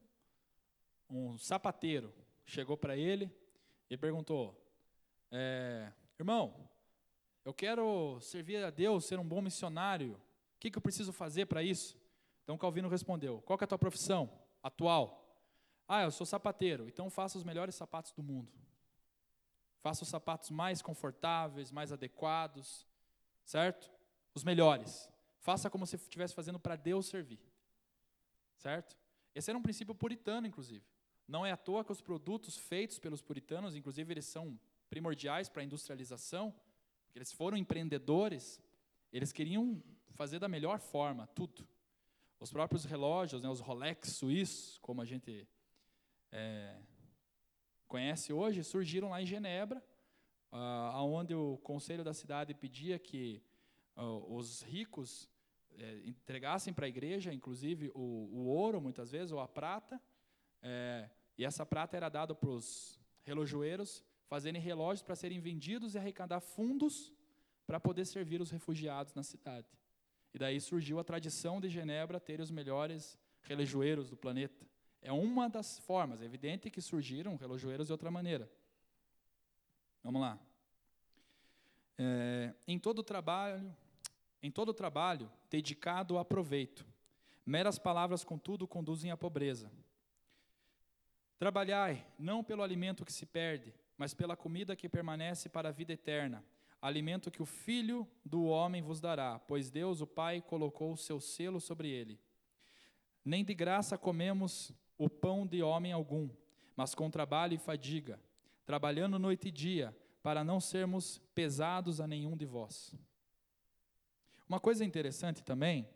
um sapateiro. Chegou para ele e perguntou: é, Irmão, eu quero servir a Deus, ser um bom missionário. O que, que eu preciso fazer para isso? Então Calvino respondeu: Qual é a tua profissão atual? Ah, eu sou sapateiro, então faça os melhores sapatos do mundo. Faça os sapatos mais confortáveis, mais adequados, certo? Os melhores. Faça como se estivesse fazendo para Deus servir. Certo? Esse era um princípio puritano, inclusive. Não é à toa que os produtos feitos pelos puritanos, inclusive, eles são primordiais para a industrialização, porque eles foram empreendedores, eles queriam fazer da melhor forma tudo. Os próprios relógios, né, os Rolex suíços, como a gente é, conhece hoje, surgiram lá em Genebra, uh, onde o conselho da cidade pedia que uh, os ricos é, entregassem para a igreja, inclusive o, o, ouro, muitas vezes, ou a prata, é, e essa prata era dada para os relojoeiros fazerem relógios para serem vendidos e arrecadar fundos para poder servir os refugiados na cidade. E daí surgiu a tradição de Genebra ter os melhores relojoeiros do planeta. É uma das formas, é evidente que surgiram relojoeiros de outra maneira. Vamos lá. É, em todo trabalho, em todo trabalho dedicado a proveito, meras palavras, contudo, conduzem à pobreza. Trabalhai não pelo alimento que se perde, mas pela comida que permanece para a vida eterna, alimento que o Filho do homem vos dará, pois Deus, o Pai, colocou o seu selo sobre ele. Nem de graça comemos o pão de homem algum, mas com trabalho e fadiga, trabalhando noite e dia, para não sermos pesados a nenhum de vós. Uma coisa interessante também,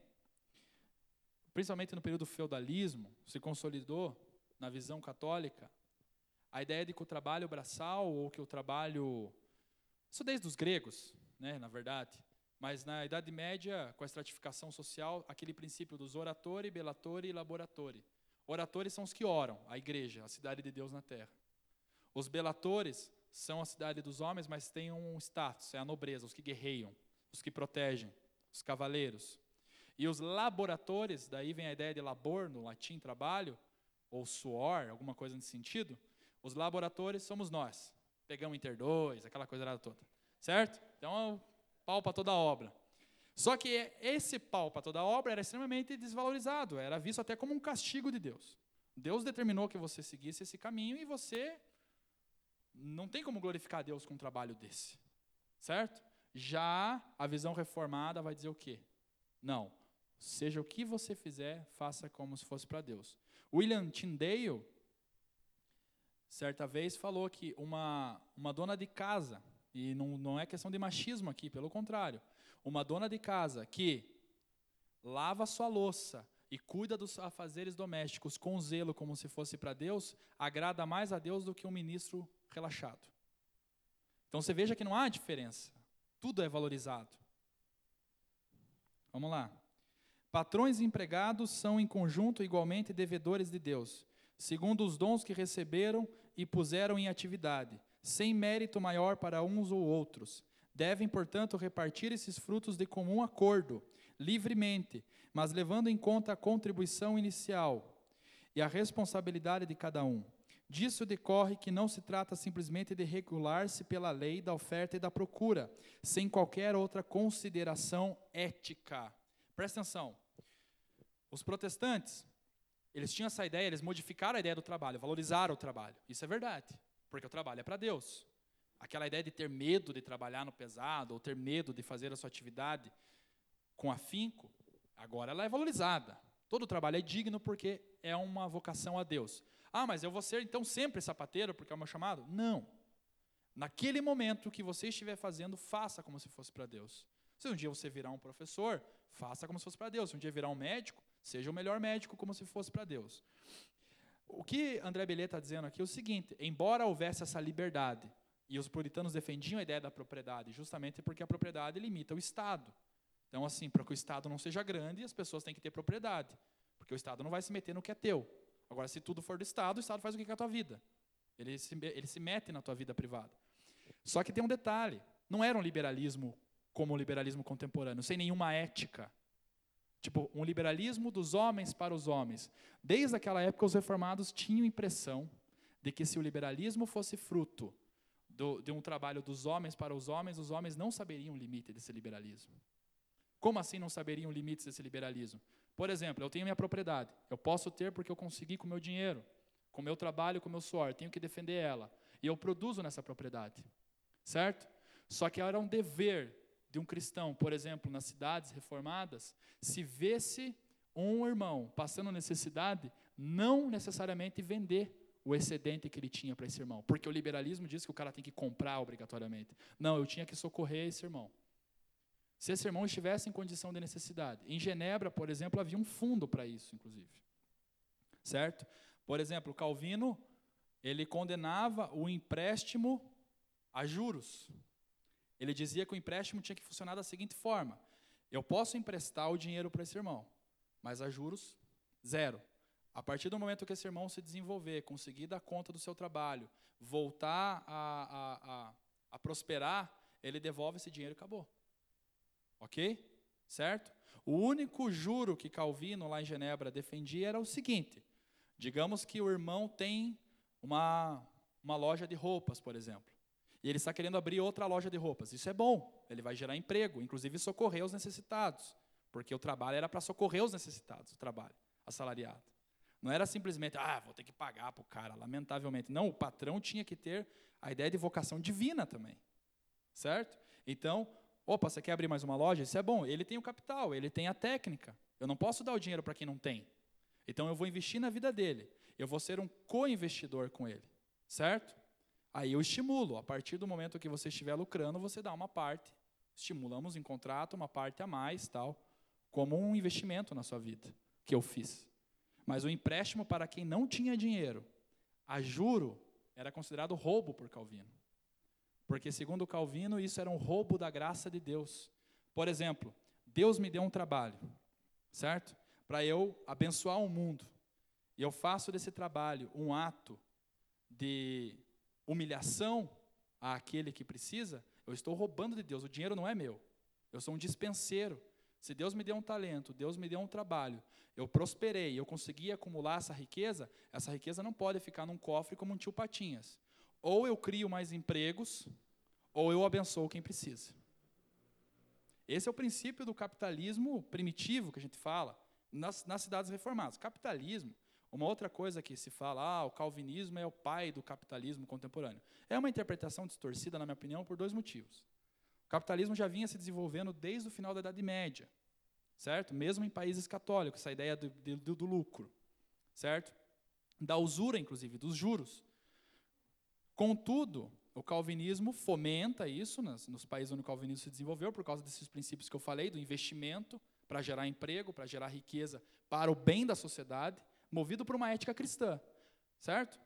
principalmente no período do feudalismo, se consolidou na visão católica a ideia de que o trabalho braçal ou que o trabalho isso desde os gregos, né, na verdade, mas na Idade Média, com a estratificação social, aquele princípio dos oratori, belatori e laboratori. Oratores são os que oram, a igreja, a cidade de Deus na terra. Os belatores são a cidade dos homens, mas têm um status, é a nobreza, os que guerreiam, os que protegem, os cavaleiros. E os laboratores, daí vem a ideia de labor, no latim trabalho, ou suor, alguma coisa nesse sentido. Os laboratores somos nós. Pegamos inter dois, aquela coisa toda. Certo? Então, pau para toda obra. Só que esse pau para toda obra era extremamente desvalorizado, era visto até como um castigo de Deus. Deus determinou que você seguisse esse caminho e você não tem como glorificar Deus com um trabalho desse. Certo? Já a visão reformada vai dizer o quê? Não. Seja o que você fizer, faça como se fosse para Deus. William Tyndale, certa vez, falou que uma, uma dona de casa, e não, não é questão de machismo aqui, pelo contrário, uma dona de casa que lava sua louça e cuida dos afazeres domésticos com zelo, como se fosse para Deus, agrada mais a Deus do que um ministro relaxado. Então você veja que não há diferença. Tudo é valorizado. Vamos lá. Patrões e empregados são em conjunto igualmente devedores de Deus, segundo os dons que receberam e puseram em atividade, sem mérito maior para uns ou outros. Devem, portanto, repartir esses frutos de comum acordo, livremente, mas levando em conta a contribuição inicial e a responsabilidade de cada um. Disso decorre que não se trata simplesmente de regular-se pela lei da oferta e da procura, sem qualquer outra consideração ética. Presta atenção. Os protestantes, eles tinham essa ideia, eles modificaram a ideia do trabalho, valorizaram o trabalho. Isso é verdade, porque o trabalho é para Deus. Aquela ideia de ter medo de trabalhar no pesado, ou ter medo de fazer a sua atividade com afinco, agora ela é valorizada. Todo trabalho é digno porque é uma vocação a Deus. Ah, mas eu vou ser então sempre sapateiro porque é o meu chamado? Não. Naquele momento que você estiver fazendo, faça como se fosse para Deus. Se um dia você virar um professor, faça como se fosse para Deus. Se um dia virar um médico, seja o melhor médico como se fosse para Deus. O que André Bellet está dizendo aqui é o seguinte: embora houvesse essa liberdade, e os puritanos defendiam a ideia da propriedade, justamente porque a propriedade limita o Estado. Então, assim, para que o Estado não seja grande, as pessoas têm que ter propriedade, porque o Estado não vai se meter no que é teu. Agora, se tudo for do Estado, o Estado faz o que com a tua vida. Ele se, ele se mete na tua vida privada. Só que tem um detalhe: não era um liberalismo como o liberalismo contemporâneo, sem nenhuma ética. Tipo, um liberalismo dos homens para os homens. Desde aquela época, os reformados tinham impressão de que se o liberalismo fosse fruto do, de um trabalho dos homens para os homens, os homens não saberiam o limite desse liberalismo. Como assim não saberiam limites desse liberalismo? Por exemplo, eu tenho minha propriedade. Eu posso ter porque eu consegui com meu dinheiro, com meu trabalho, com meu suor. Tenho que defender ela. E eu produzo nessa propriedade. Certo? Só que era um dever de um cristão, por exemplo, nas cidades reformadas, se vesse um irmão passando necessidade, não necessariamente vender o excedente que ele tinha para esse irmão, porque o liberalismo diz que o cara tem que comprar obrigatoriamente. Não, eu tinha que socorrer esse irmão. Se esse irmão estivesse em condição de necessidade. Em Genebra, por exemplo, havia um fundo para isso, inclusive. Certo? Por exemplo, Calvino, ele condenava o empréstimo a juros. Ele dizia que o empréstimo tinha que funcionar da seguinte forma: eu posso emprestar o dinheiro para esse irmão, mas a juros, zero. A partir do momento que esse irmão se desenvolver, conseguir dar conta do seu trabalho, voltar a, a, a, a prosperar, ele devolve esse dinheiro e acabou. Ok? Certo? O único juro que Calvino, lá em Genebra, defendia era o seguinte: digamos que o irmão tem uma, uma loja de roupas, por exemplo. E ele está querendo abrir outra loja de roupas. Isso é bom, ele vai gerar emprego, inclusive socorrer os necessitados, porque o trabalho era para socorrer os necessitados, o trabalho assalariado. Não era simplesmente, ah, vou ter que pagar para o cara, lamentavelmente. Não, o patrão tinha que ter a ideia de vocação divina também. Certo? Então, opa, você quer abrir mais uma loja? Isso é bom. Ele tem o capital, ele tem a técnica. Eu não posso dar o dinheiro para quem não tem. Então, eu vou investir na vida dele. Eu vou ser um co-investidor com ele. Certo? Aí eu estimulo, a partir do momento que você estiver lucrando, você dá uma parte, estimulamos em contrato uma parte a mais, tal, como um investimento na sua vida, que eu fiz. Mas o empréstimo para quem não tinha dinheiro, a juro, era considerado roubo por Calvino. Porque, segundo Calvino, isso era um roubo da graça de Deus. Por exemplo, Deus me deu um trabalho, certo? Para eu abençoar o mundo. E eu faço desse trabalho um ato de humilhação àquele que precisa, eu estou roubando de Deus. O dinheiro não é meu. Eu sou um dispenseiro. Se Deus me deu um talento, Deus me deu um trabalho, eu prosperei, eu consegui acumular essa riqueza, essa riqueza não pode ficar num cofre como um tio Patinhas. Ou eu crio mais empregos, ou eu abençoo quem precisa. Esse é o princípio do capitalismo primitivo que a gente fala nas, nas cidades reformadas. Capitalismo uma outra coisa que se fala, ah, o calvinismo é o pai do capitalismo contemporâneo. É uma interpretação distorcida, na minha opinião, por dois motivos. O capitalismo já vinha se desenvolvendo desde o final da Idade Média, certo? Mesmo em países católicos, essa ideia do, do, do lucro, certo? Da usura, inclusive, dos juros. Contudo, o calvinismo fomenta isso nas, nos países onde o calvinismo se desenvolveu, por causa desses princípios que eu falei, do investimento para gerar emprego, para gerar riqueza para o bem da sociedade movido por uma ética cristã, certo?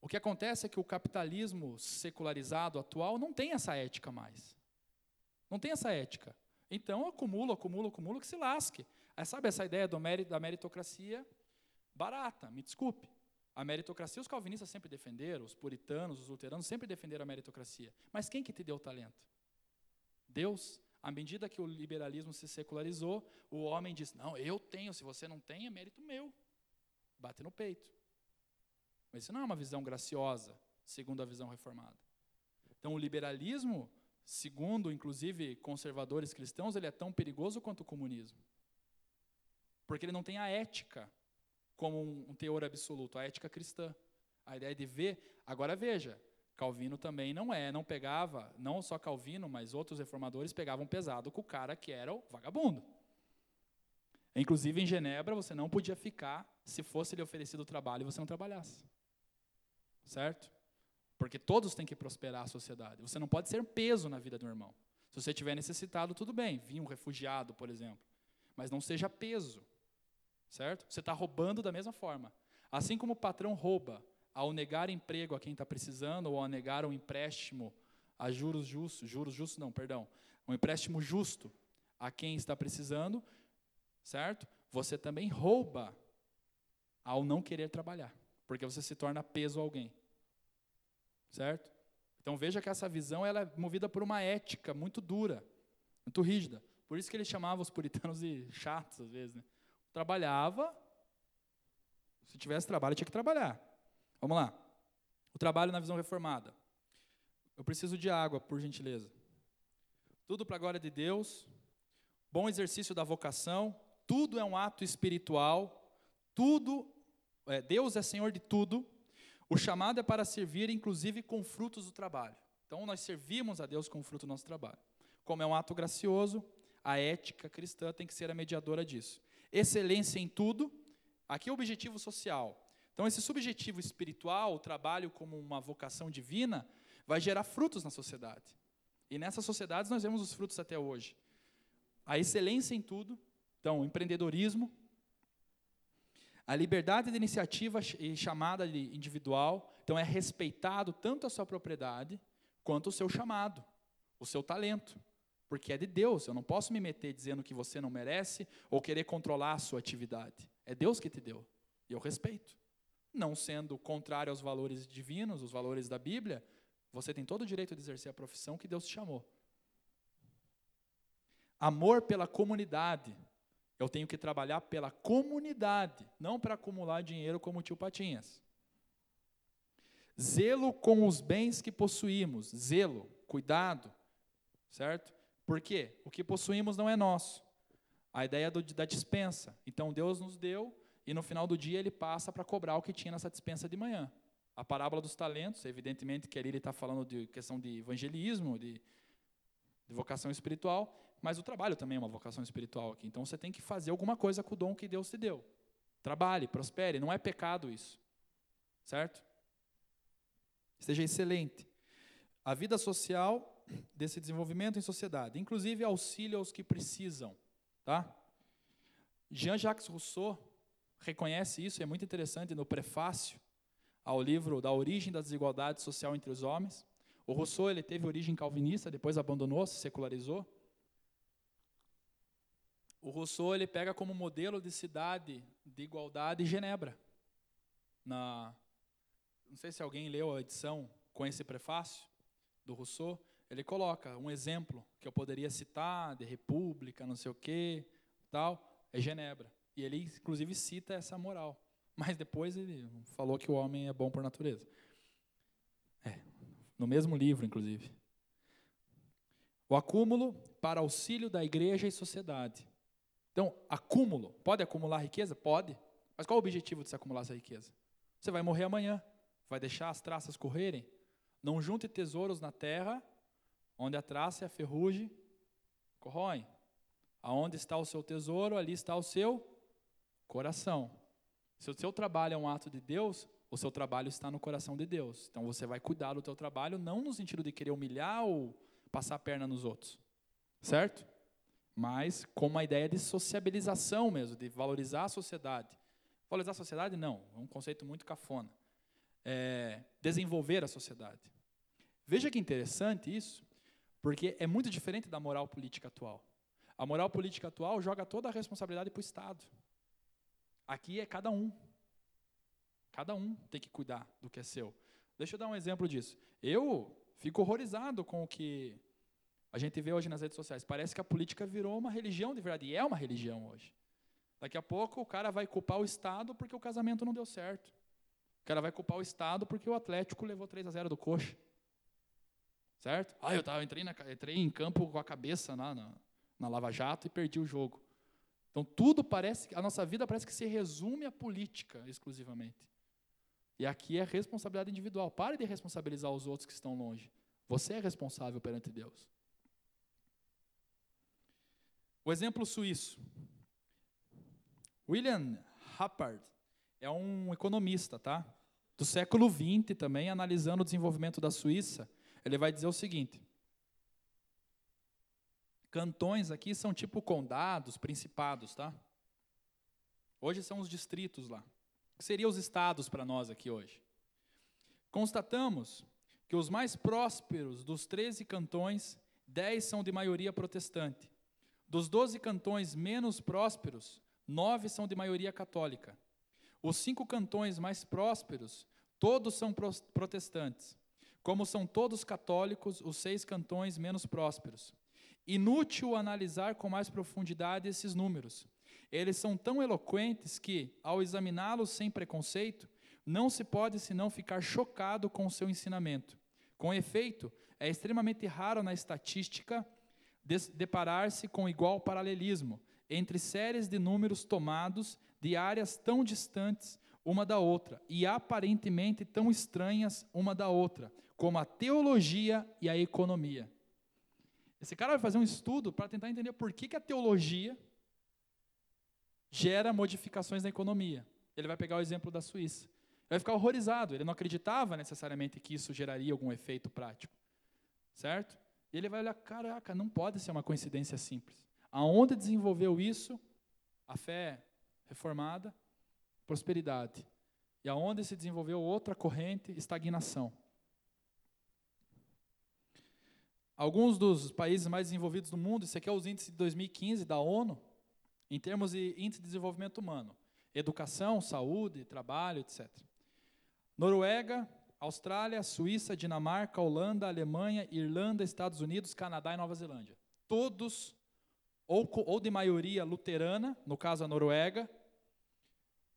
O que acontece é que o capitalismo secularizado atual não tem essa ética mais. Não tem essa ética. Então, acumulo, acumulo, acumulo, que se lasque. É, sabe essa ideia mérito, da meritocracia barata, me desculpe. A meritocracia os calvinistas sempre defenderam, os puritanos, os luteranos sempre defenderam a meritocracia. Mas quem que te deu o talento? Deus. À medida que o liberalismo se secularizou, o homem diz: Não, eu tenho, se você não tem, é mérito meu bate no peito. Mas isso não é uma visão graciosa, segundo a visão reformada. Então, o liberalismo, segundo, inclusive, conservadores cristãos, ele é tão perigoso quanto o comunismo. Porque ele não tem a ética como um teor absoluto, a ética cristã. A ideia de ver. Agora, veja, Calvino também não é, não pegava, não só Calvino, mas outros reformadores pegavam pesado com o cara que era o vagabundo. Inclusive, em Genebra, você não podia ficar se fosse lhe oferecido o trabalho e você não trabalhasse. Certo? Porque todos têm que prosperar a sociedade. Você não pode ser peso na vida do irmão. Se você tiver necessitado, tudo bem. Vinha um refugiado, por exemplo. Mas não seja peso. Certo? Você está roubando da mesma forma. Assim como o patrão rouba ao negar emprego a quem está precisando ou ao negar um empréstimo a juros justos, juros justos não, perdão, um empréstimo justo a quem está precisando, certo? Você também rouba ao não querer trabalhar, porque você se torna peso a alguém. certo? Então veja que essa visão ela é movida por uma ética muito dura, muito rígida. Por isso que ele chamava os puritanos de chatos às vezes. Né? Trabalhava, se tivesse trabalho tinha que trabalhar. Vamos lá. O trabalho na visão reformada. Eu preciso de água, por gentileza. Tudo para a glória de Deus. Bom exercício da vocação. Tudo é um ato espiritual. Tudo, é, Deus é Senhor de tudo. O chamado é para servir, inclusive com frutos do trabalho. Então, nós servimos a Deus com o fruto do nosso trabalho. Como é um ato gracioso, a ética cristã tem que ser a mediadora disso. Excelência em tudo. Aqui é o objetivo social. Então, esse subjetivo espiritual, o trabalho como uma vocação divina, vai gerar frutos na sociedade. E nessas sociedades nós vemos os frutos até hoje. A excelência em tudo, então, empreendedorismo, a liberdade de iniciativa e chamada de individual, então é respeitado tanto a sua propriedade quanto o seu chamado, o seu talento, porque é de Deus. Eu não posso me meter dizendo que você não merece ou querer controlar a sua atividade. É Deus que te deu. E eu respeito. Não sendo contrário aos valores divinos, os valores da Bíblia, você tem todo o direito de exercer a profissão que Deus te chamou. Amor pela comunidade. Eu tenho que trabalhar pela comunidade, não para acumular dinheiro como o tio Patinhas. Zelo com os bens que possuímos. Zelo, cuidado, certo? Por quê? O que possuímos não é nosso. A ideia do, da dispensa. Então Deus nos deu e no final do dia ele passa para cobrar o que tinha nessa dispensa de manhã. A parábola dos talentos, evidentemente que ali ele está falando de questão de evangelismo, de, de vocação espiritual, mas o trabalho também é uma vocação espiritual aqui. Então você tem que fazer alguma coisa com o dom que Deus te deu. Trabalhe, prospere, não é pecado isso. Certo? Seja excelente. A vida social desse desenvolvimento em sociedade, inclusive auxílio aos que precisam, tá? Jean-Jacques Rousseau reconhece isso, é muito interessante no prefácio ao livro da origem da desigualdade social entre os homens. O Rousseau ele teve origem calvinista, depois abandonou, se secularizou. O Rousseau ele pega como modelo de cidade de igualdade Genebra. Na, não sei se alguém leu a edição com esse prefácio do Rousseau. Ele coloca um exemplo que eu poderia citar de república, não sei o quê, tal, é Genebra. E ele inclusive cita essa moral. Mas depois ele falou que o homem é bom por natureza. É, no mesmo livro, inclusive. O acúmulo para auxílio da igreja e sociedade. Então, acúmulo. Pode acumular riqueza? Pode. Mas qual é o objetivo de se acumular essa riqueza? Você vai morrer amanhã. Vai deixar as traças correrem? Não junte tesouros na terra, onde a traça e a ferrugem corroem. Aonde está o seu tesouro, ali está o seu coração. Se o seu trabalho é um ato de Deus, o seu trabalho está no coração de Deus. Então você vai cuidar do teu trabalho não no sentido de querer humilhar ou passar a perna nos outros. Certo? Mas com uma ideia de sociabilização mesmo, de valorizar a sociedade. Valorizar a sociedade não, é um conceito muito cafona. É, desenvolver a sociedade. Veja que interessante isso, porque é muito diferente da moral política atual. A moral política atual joga toda a responsabilidade para o Estado. Aqui é cada um. Cada um tem que cuidar do que é seu. Deixa eu dar um exemplo disso. Eu fico horrorizado com o que a gente vê hoje nas redes sociais. Parece que a política virou uma religião de verdade. E é uma religião hoje. Daqui a pouco o cara vai culpar o Estado porque o casamento não deu certo. O cara vai culpar o Estado porque o Atlético levou 3 a 0 do coxa. Certo? Ah, eu, tava, eu entrei, na, entrei em campo com a cabeça na, na, na Lava Jato e perdi o jogo. Então tudo parece, a nossa vida parece que se resume à política exclusivamente. E aqui é responsabilidade individual. Pare de responsabilizar os outros que estão longe. Você é responsável perante Deus. O exemplo suíço. William Happard é um economista, tá? Do século XX também, analisando o desenvolvimento da Suíça. Ele vai dizer o seguinte: Cantões aqui são tipo condados, principados, tá? Hoje são os distritos lá. Que seriam os estados para nós aqui hoje? Constatamos que os mais prósperos dos 13 cantões, 10 são de maioria protestante. Dos 12 cantões menos prósperos, 9 são de maioria católica. Os cinco cantões mais prósperos, todos são protestantes. Como são todos católicos, os seis cantões menos prósperos. Inútil analisar com mais profundidade esses números. Eles são tão eloquentes que, ao examiná-los sem preconceito, não se pode senão ficar chocado com o seu ensinamento. Com efeito, é extremamente raro na estatística deparar-se com igual paralelismo entre séries de números tomados de áreas tão distantes uma da outra e aparentemente tão estranhas uma da outra, como a teologia e a economia. Esse cara vai fazer um estudo para tentar entender por que, que a teologia gera modificações na economia. Ele vai pegar o exemplo da Suíça. Ele vai ficar horrorizado, ele não acreditava necessariamente que isso geraria algum efeito prático. Certo? E ele vai olhar, caraca, não pode ser uma coincidência simples. Aonde desenvolveu isso? A fé reformada, prosperidade. E aonde se desenvolveu outra corrente, estagnação. Alguns dos países mais desenvolvidos do mundo, isso aqui é os índices de 2015 da ONU, em termos de índice de desenvolvimento humano, educação, saúde, trabalho, etc. Noruega, Austrália, Suíça, Dinamarca, Holanda, Alemanha, Irlanda, Estados Unidos, Canadá e Nova Zelândia. Todos, ou, ou de maioria luterana, no caso a Noruega,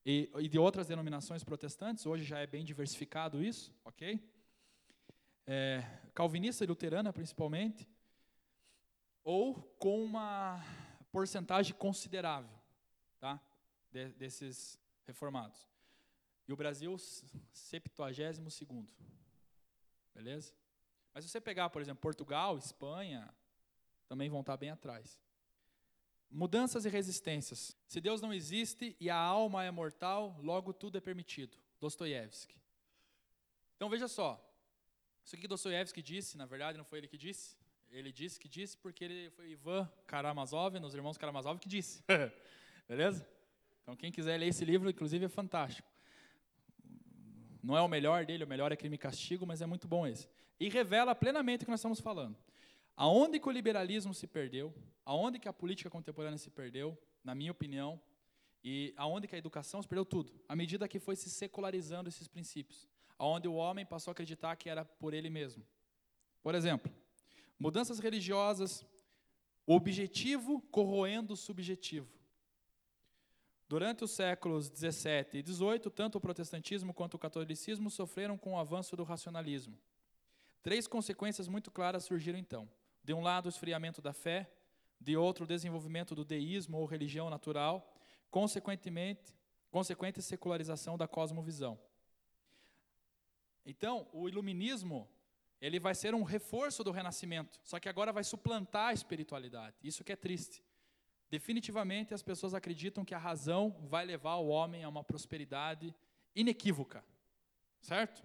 e, e, de outras denominações protestantes, hoje já é bem diversificado isso, ok? É, calvinista e luterana principalmente, ou com uma porcentagem considerável tá, de, desses reformados. E o Brasil, 72 segundo. Beleza? Mas se você pegar, por exemplo, Portugal, Espanha, também vão estar bem atrás. Mudanças e resistências. Se Deus não existe e a alma é mortal, logo tudo é permitido. Dostoiévski. Então veja só. Isso aqui que Dostoiévski disse, na verdade não foi ele que disse. Ele disse que disse porque ele foi Ivan Karamazov, nos irmãos Karamazov, que disse. <laughs> Beleza? Então quem quiser ler esse livro, inclusive, é fantástico. Não é o melhor dele, o melhor é Crime e Castigo, mas é muito bom esse. E revela plenamente o que nós estamos falando. Aonde que o liberalismo se perdeu, aonde que a política contemporânea se perdeu, na minha opinião, e aonde que a educação se perdeu tudo, à medida que foi se secularizando esses princípios, aonde o homem passou a acreditar que era por ele mesmo. Por exemplo, mudanças religiosas, o objetivo corroendo o subjetivo. Durante os séculos 17 e 18, tanto o protestantismo quanto o catolicismo sofreram com o avanço do racionalismo. Três consequências muito claras surgiram então. De um lado, o esfriamento da fé, de outro, o desenvolvimento do deísmo ou religião natural, consequentemente, consequente secularização da cosmovisão. Então, o iluminismo, ele vai ser um reforço do renascimento, só que agora vai suplantar a espiritualidade. Isso que é triste. Definitivamente as pessoas acreditam que a razão vai levar o homem a uma prosperidade inequívoca, certo?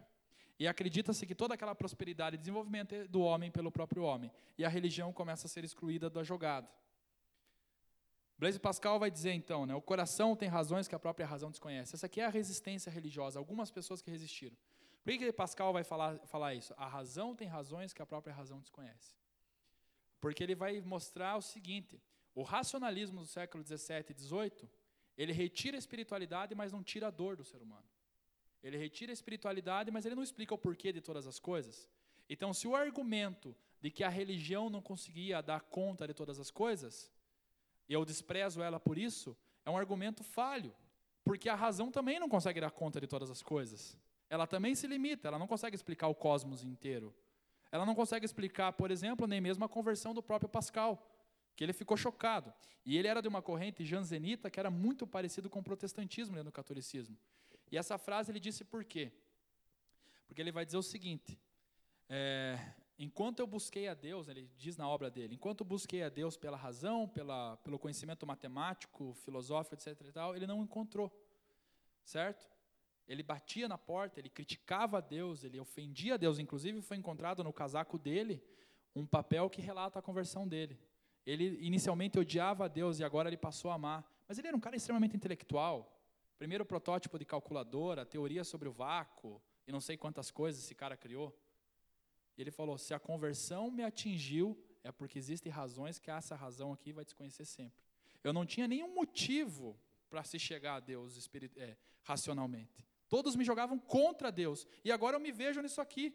E acredita-se que toda aquela prosperidade e desenvolvimento é do homem pelo próprio homem. E a religião começa a ser excluída da jogada. Blaise Pascal vai dizer então, né, o coração tem razões que a própria razão desconhece. Essa aqui é a resistência religiosa, algumas pessoas que resistiram. Por que Pascal vai falar, falar isso? A razão tem razões que a própria razão desconhece. Porque ele vai mostrar o seguinte: o racionalismo do século 17 e 18, ele retira a espiritualidade, mas não tira a dor do ser humano. Ele retira a espiritualidade, mas ele não explica o porquê de todas as coisas. Então, se o argumento de que a religião não conseguia dar conta de todas as coisas, e eu desprezo ela por isso, é um argumento falho, porque a razão também não consegue dar conta de todas as coisas. Ela também se limita, ela não consegue explicar o cosmos inteiro. Ela não consegue explicar, por exemplo, nem mesmo a conversão do próprio Pascal que ele ficou chocado. E ele era de uma corrente jansenita que era muito parecido com o protestantismo dentro do catolicismo. E essa frase ele disse por quê? Porque ele vai dizer o seguinte: é, enquanto eu busquei a Deus, ele diz na obra dele, enquanto eu busquei a Deus pela razão, pela, pelo conhecimento matemático, filosófico, etc. E tal, ele não encontrou, certo? Ele batia na porta, ele criticava a Deus, ele ofendia a Deus. Inclusive foi encontrado no casaco dele um papel que relata a conversão dele. Ele inicialmente odiava a Deus e agora ele passou a amar. Mas ele era um cara extremamente intelectual. Primeiro protótipo de calculadora, teoria sobre o vácuo, e não sei quantas coisas esse cara criou. E ele falou: se a conversão me atingiu, é porque existem razões que essa razão aqui vai desconhecer sempre. Eu não tinha nenhum motivo para se chegar a Deus é, racionalmente. Todos me jogavam contra Deus. E agora eu me vejo nisso aqui.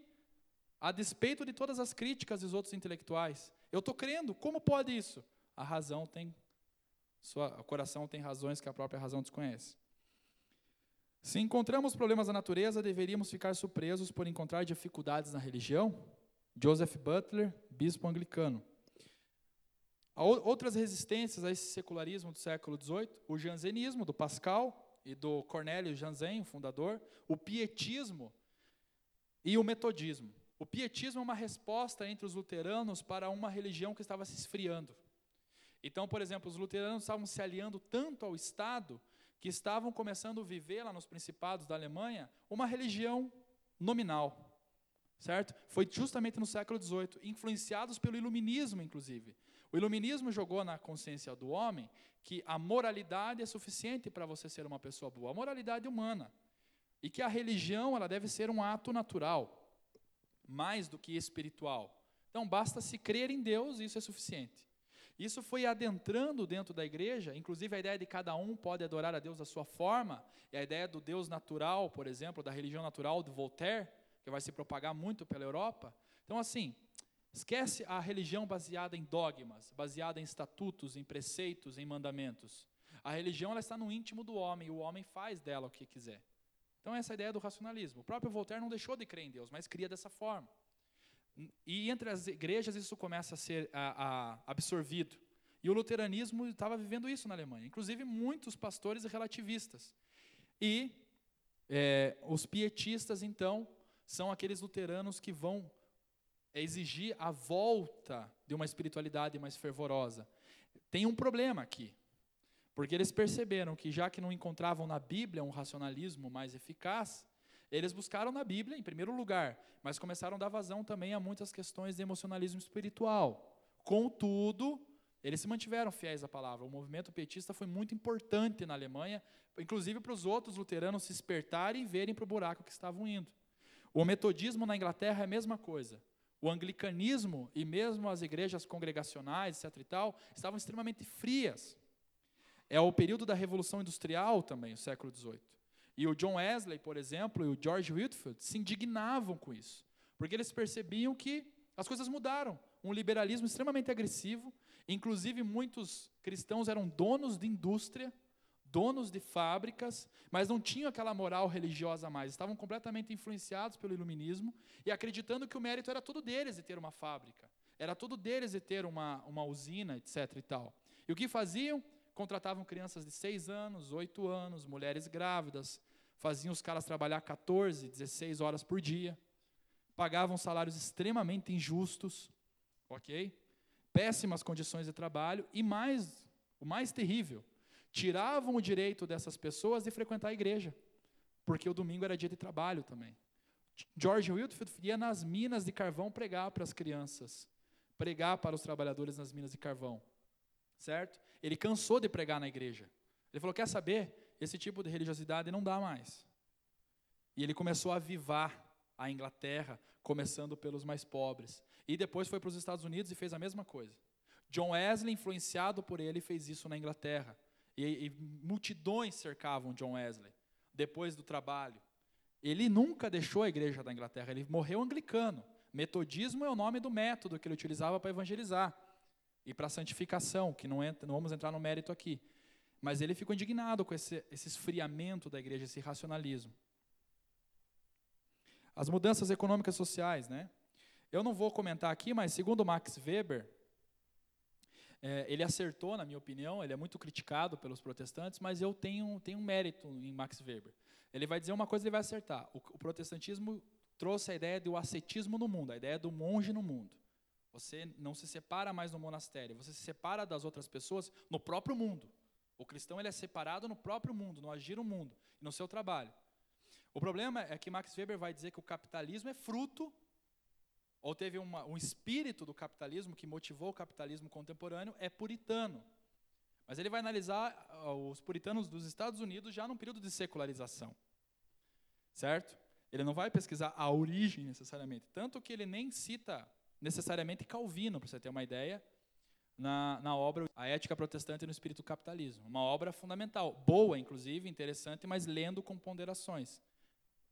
a despeito de todas as críticas dos outros intelectuais. Eu estou crendo, como pode isso? A razão tem, sua, o coração tem razões que a própria razão desconhece. Se encontramos problemas da natureza, deveríamos ficar surpresos por encontrar dificuldades na religião? Joseph Butler, bispo anglicano. Há outras resistências a esse secularismo do século XVIII, o jansenismo, do Pascal e do Cornélio Jansen, o fundador, o pietismo e o metodismo. O pietismo é uma resposta entre os luteranos para uma religião que estava se esfriando. Então, por exemplo, os luteranos estavam se aliando tanto ao Estado que estavam começando a viver lá nos principados da Alemanha uma religião nominal, certo? Foi justamente no século XVIII, influenciados pelo iluminismo, inclusive. O iluminismo jogou na consciência do homem que a moralidade é suficiente para você ser uma pessoa boa, a moralidade humana, e que a religião ela deve ser um ato natural, mais do que espiritual. Então basta se crer em Deus, e isso é suficiente. Isso foi adentrando dentro da igreja, inclusive a ideia de cada um pode adorar a Deus da sua forma, e a ideia do Deus natural, por exemplo, da religião natural do Voltaire, que vai se propagar muito pela Europa. Então, assim, esquece a religião baseada em dogmas, baseada em estatutos, em preceitos, em mandamentos. A religião ela está no íntimo do homem, e o homem faz dela o que quiser. Então, essa é a ideia do racionalismo. O próprio Voltaire não deixou de crer em Deus, mas cria dessa forma. E entre as igrejas isso começa a ser a, a, absorvido. E o luteranismo estava vivendo isso na Alemanha, inclusive muitos pastores relativistas. E é, os pietistas, então, são aqueles luteranos que vão exigir a volta de uma espiritualidade mais fervorosa. Tem um problema aqui, porque eles perceberam que, já que não encontravam na Bíblia um racionalismo mais eficaz, eles buscaram na Bíblia, em primeiro lugar, mas começaram a dar vazão também a muitas questões de emocionalismo espiritual. Contudo, eles se mantiveram fiéis à palavra. O movimento petista foi muito importante na Alemanha, inclusive para os outros luteranos se espertarem e verem para o buraco que estavam indo. O metodismo na Inglaterra é a mesma coisa. O anglicanismo e mesmo as igrejas congregacionais, etc. e tal, estavam extremamente frias. É o período da Revolução Industrial também, o século XVIII. E o John Wesley, por exemplo, e o George Whitfield se indignavam com isso, porque eles percebiam que as coisas mudaram. Um liberalismo extremamente agressivo, inclusive muitos cristãos eram donos de indústria, donos de fábricas, mas não tinham aquela moral religiosa mais, estavam completamente influenciados pelo iluminismo e acreditando que o mérito era todo deles de ter uma fábrica, era todo deles de ter uma, uma usina, etc. e tal. E o que faziam? Contratavam crianças de 6 anos, 8 anos, mulheres grávidas, faziam os caras trabalhar 14, 16 horas por dia, pagavam salários extremamente injustos, ok? Péssimas condições de trabalho e mais, o mais terrível, tiravam o direito dessas pessoas de frequentar a igreja, porque o domingo era dia de trabalho também. George Whitfield ia nas minas de carvão pregar para as crianças, pregar para os trabalhadores nas minas de carvão certo? Ele cansou de pregar na igreja. Ele falou: quer saber? Esse tipo de religiosidade não dá mais. E ele começou a avivar a Inglaterra, começando pelos mais pobres. E depois foi para os Estados Unidos e fez a mesma coisa. John Wesley, influenciado por ele, fez isso na Inglaterra. E, e multidões cercavam John Wesley depois do trabalho. Ele nunca deixou a igreja da Inglaterra, ele morreu anglicano. Metodismo é o nome do método que ele utilizava para evangelizar e para a santificação, que não, entra, não vamos entrar no mérito aqui. Mas ele ficou indignado com esse, esse esfriamento da igreja, esse racionalismo. As mudanças econômicas e sociais, né? Eu não vou comentar aqui, mas segundo Max Weber, é, ele acertou, na minha opinião, ele é muito criticado pelos protestantes, mas eu tenho, tenho um mérito em Max Weber. Ele vai dizer uma coisa e ele vai acertar. O, o protestantismo trouxe a ideia do ascetismo no mundo, a ideia do monge no mundo. Você não se separa mais no monastério, você se separa das outras pessoas no próprio mundo. O cristão ele é separado no próprio mundo, no agir o mundo, no seu trabalho. O problema é que Max Weber vai dizer que o capitalismo é fruto, ou teve uma, um espírito do capitalismo que motivou o capitalismo contemporâneo, é puritano. Mas ele vai analisar ah, os puritanos dos Estados Unidos já num período de secularização. Certo? Ele não vai pesquisar a origem necessariamente. Tanto que ele nem cita necessariamente Calvino, para você ter uma ideia, na, na obra A Ética Protestante no Espírito do Capitalismo. Uma obra fundamental, boa, inclusive, interessante, mas lendo com ponderações.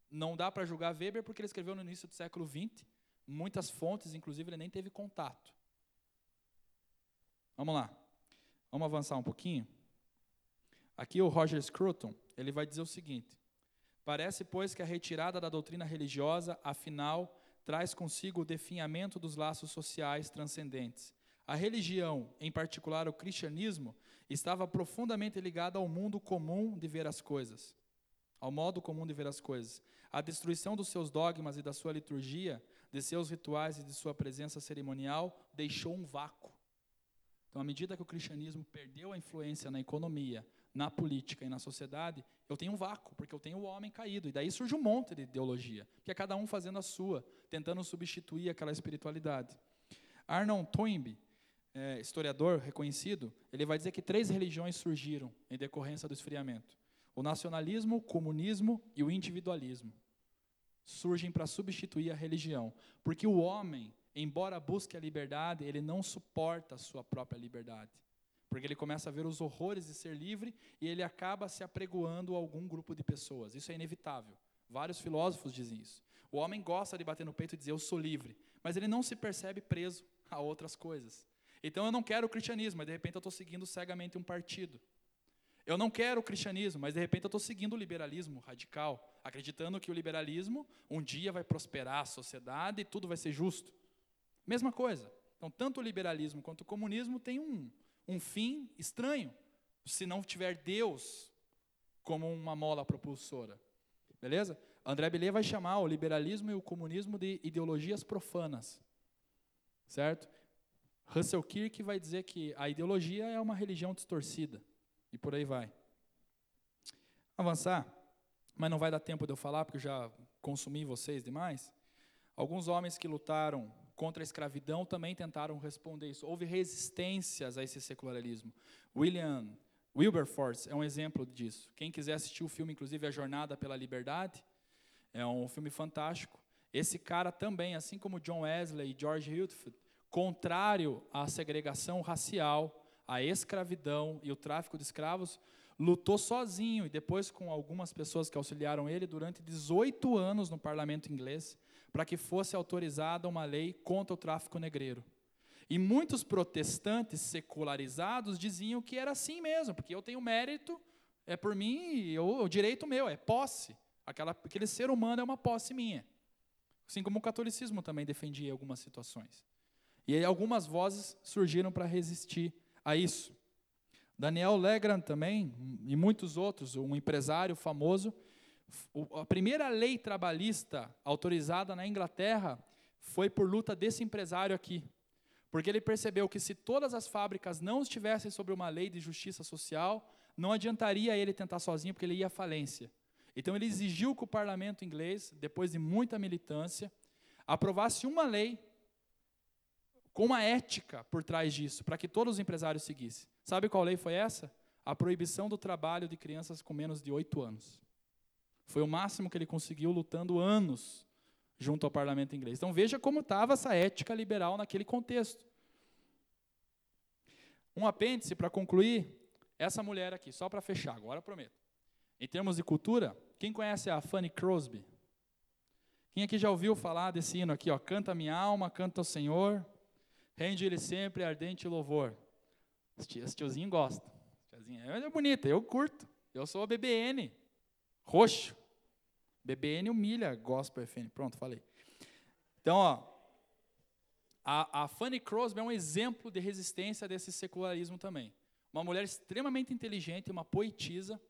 Não dá para julgar Weber porque ele escreveu no início do século XX, Muitas fontes, inclusive, ele nem teve contato. Vamos lá. Vamos avançar um pouquinho. Aqui o Roger Scruton, ele vai dizer o seguinte: Parece, pois, que a retirada da doutrina religiosa, afinal, traz consigo o definhamento dos laços sociais transcendentes. A religião, em particular o cristianismo, estava profundamente ligada ao mundo comum de ver as coisas, ao modo comum de ver as coisas. A destruição dos seus dogmas e da sua liturgia, de seus rituais e de sua presença cerimonial deixou um vácuo. Então, à medida que o cristianismo perdeu a influência na economia, na política e na sociedade, eu tenho um vácuo, porque eu tenho o homem caído. E daí surge um monte de ideologia, que é cada um fazendo a sua, tentando substituir aquela espiritualidade. Arnold Toynbee, é, historiador reconhecido, ele vai dizer que três religiões surgiram em decorrência do esfriamento: o nacionalismo, o comunismo e o individualismo. Surgem para substituir a religião, porque o homem, embora busque a liberdade, ele não suporta a sua própria liberdade porque ele começa a ver os horrores de ser livre e ele acaba se apregoando a algum grupo de pessoas. Isso é inevitável. Vários filósofos dizem isso. O homem gosta de bater no peito e dizer eu sou livre, mas ele não se percebe preso a outras coisas. Então eu não quero o cristianismo, mas de repente eu estou seguindo cegamente um partido. Eu não quero o cristianismo, mas de repente eu estou seguindo o liberalismo radical, acreditando que o liberalismo um dia vai prosperar a sociedade e tudo vai ser justo. Mesma coisa. Então, tanto o liberalismo quanto o comunismo têm um, um fim estranho, se não tiver Deus como uma mola propulsora. Beleza? André Billet vai chamar o liberalismo e o comunismo de ideologias profanas. Certo? Russell Kirk vai dizer que a ideologia é uma religião distorcida. E por aí vai. Avançar, mas não vai dar tempo de eu falar, porque eu já consumi vocês demais. Alguns homens que lutaram contra a escravidão também tentaram responder isso. Houve resistências a esse secularismo. William Wilberforce é um exemplo disso. Quem quiser assistir o filme, inclusive, A Jornada pela Liberdade, é um filme fantástico. Esse cara também, assim como John Wesley e George Hiltford, contrário à segregação racial, à escravidão e o tráfico de escravos, lutou sozinho e depois com algumas pessoas que auxiliaram ele durante 18 anos no parlamento inglês para que fosse autorizada uma lei contra o tráfico negreiro. E muitos protestantes secularizados diziam que era assim mesmo, porque eu tenho mérito, é por mim, eu, o direito meu, é posse. Aquela, aquele ser humano é uma posse minha. Assim como o catolicismo também defendia em algumas situações. E aí algumas vozes surgiram para resistir a isso. Daniel Legrand também, e muitos outros, um empresário famoso, a primeira lei trabalhista autorizada na Inglaterra foi por luta desse empresário aqui. Porque ele percebeu que se todas as fábricas não estivessem sobre uma lei de justiça social, não adiantaria ele tentar sozinho, porque ele ia à falência. Então ele exigiu que o parlamento inglês, depois de muita militância, aprovasse uma lei com uma ética por trás disso, para que todos os empresários seguissem. Sabe qual lei foi essa? A proibição do trabalho de crianças com menos de oito anos. Foi o máximo que ele conseguiu lutando anos junto ao parlamento inglês. Então veja como estava essa ética liberal naquele contexto. Um apêndice para concluir, essa mulher aqui, só para fechar, agora prometo. Em termos de cultura, quem conhece a Fanny Crosby? Quem aqui já ouviu falar desse hino aqui, ó? Canta minha alma, canta o Senhor, rende-lhe sempre ardente louvor. Esse tiozinho gosta. Tiazinha é bonita, eu curto. Eu sou a BBN. Roxo. BBN humilha Gospel FN. Pronto, falei. Então, ó, a, a Fanny Crosby é um exemplo de resistência desse secularismo também. Uma mulher extremamente inteligente, uma poetisa.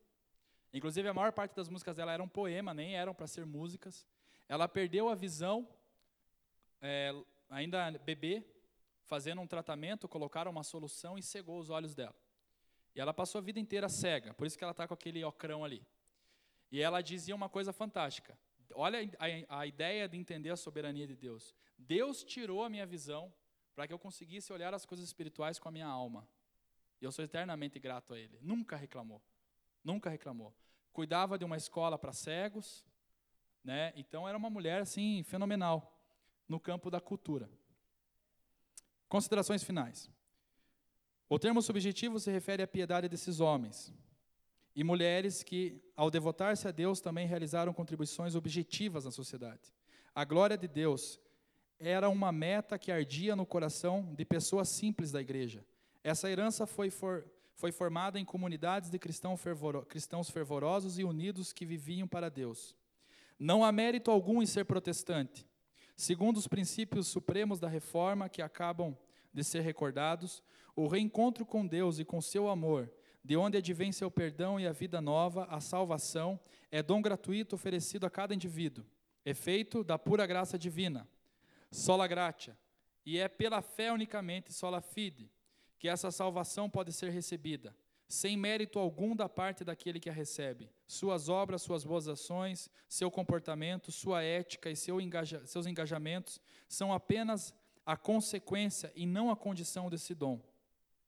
Inclusive, a maior parte das músicas dela eram poema, nem eram para ser músicas. Ela perdeu a visão, é, ainda bebê, fazendo um tratamento, colocaram uma solução e cegou os olhos dela. E ela passou a vida inteira cega, por isso que ela está com aquele ocrão ali. E ela dizia uma coisa fantástica. Olha a, a ideia de entender a soberania de Deus. Deus tirou a minha visão para que eu conseguisse olhar as coisas espirituais com a minha alma. E eu sou eternamente grato a Ele. Nunca reclamou. Nunca reclamou. Cuidava de uma escola para cegos, né? Então era uma mulher assim fenomenal no campo da cultura. Considerações finais. O termo subjetivo se refere à piedade desses homens, e mulheres que, ao devotar-se a Deus, também realizaram contribuições objetivas na sociedade. A glória de Deus era uma meta que ardia no coração de pessoas simples da igreja. Essa herança foi, for, foi formada em comunidades de cristão fervoro, cristãos fervorosos e unidos que viviam para Deus. Não há mérito algum em ser protestante. Segundo os princípios supremos da reforma que acabam de ser recordados, o reencontro com Deus e com seu amor, de onde advém seu perdão e a vida nova, a salvação, é dom gratuito oferecido a cada indivíduo, efeito da pura graça divina, sola gratia, e é pela fé unicamente, sola fide, que essa salvação pode ser recebida, sem mérito algum da parte daquele que a recebe. Suas obras, suas boas ações, seu comportamento, sua ética e seu engaja, seus engajamentos são apenas a consequência e não a condição desse dom.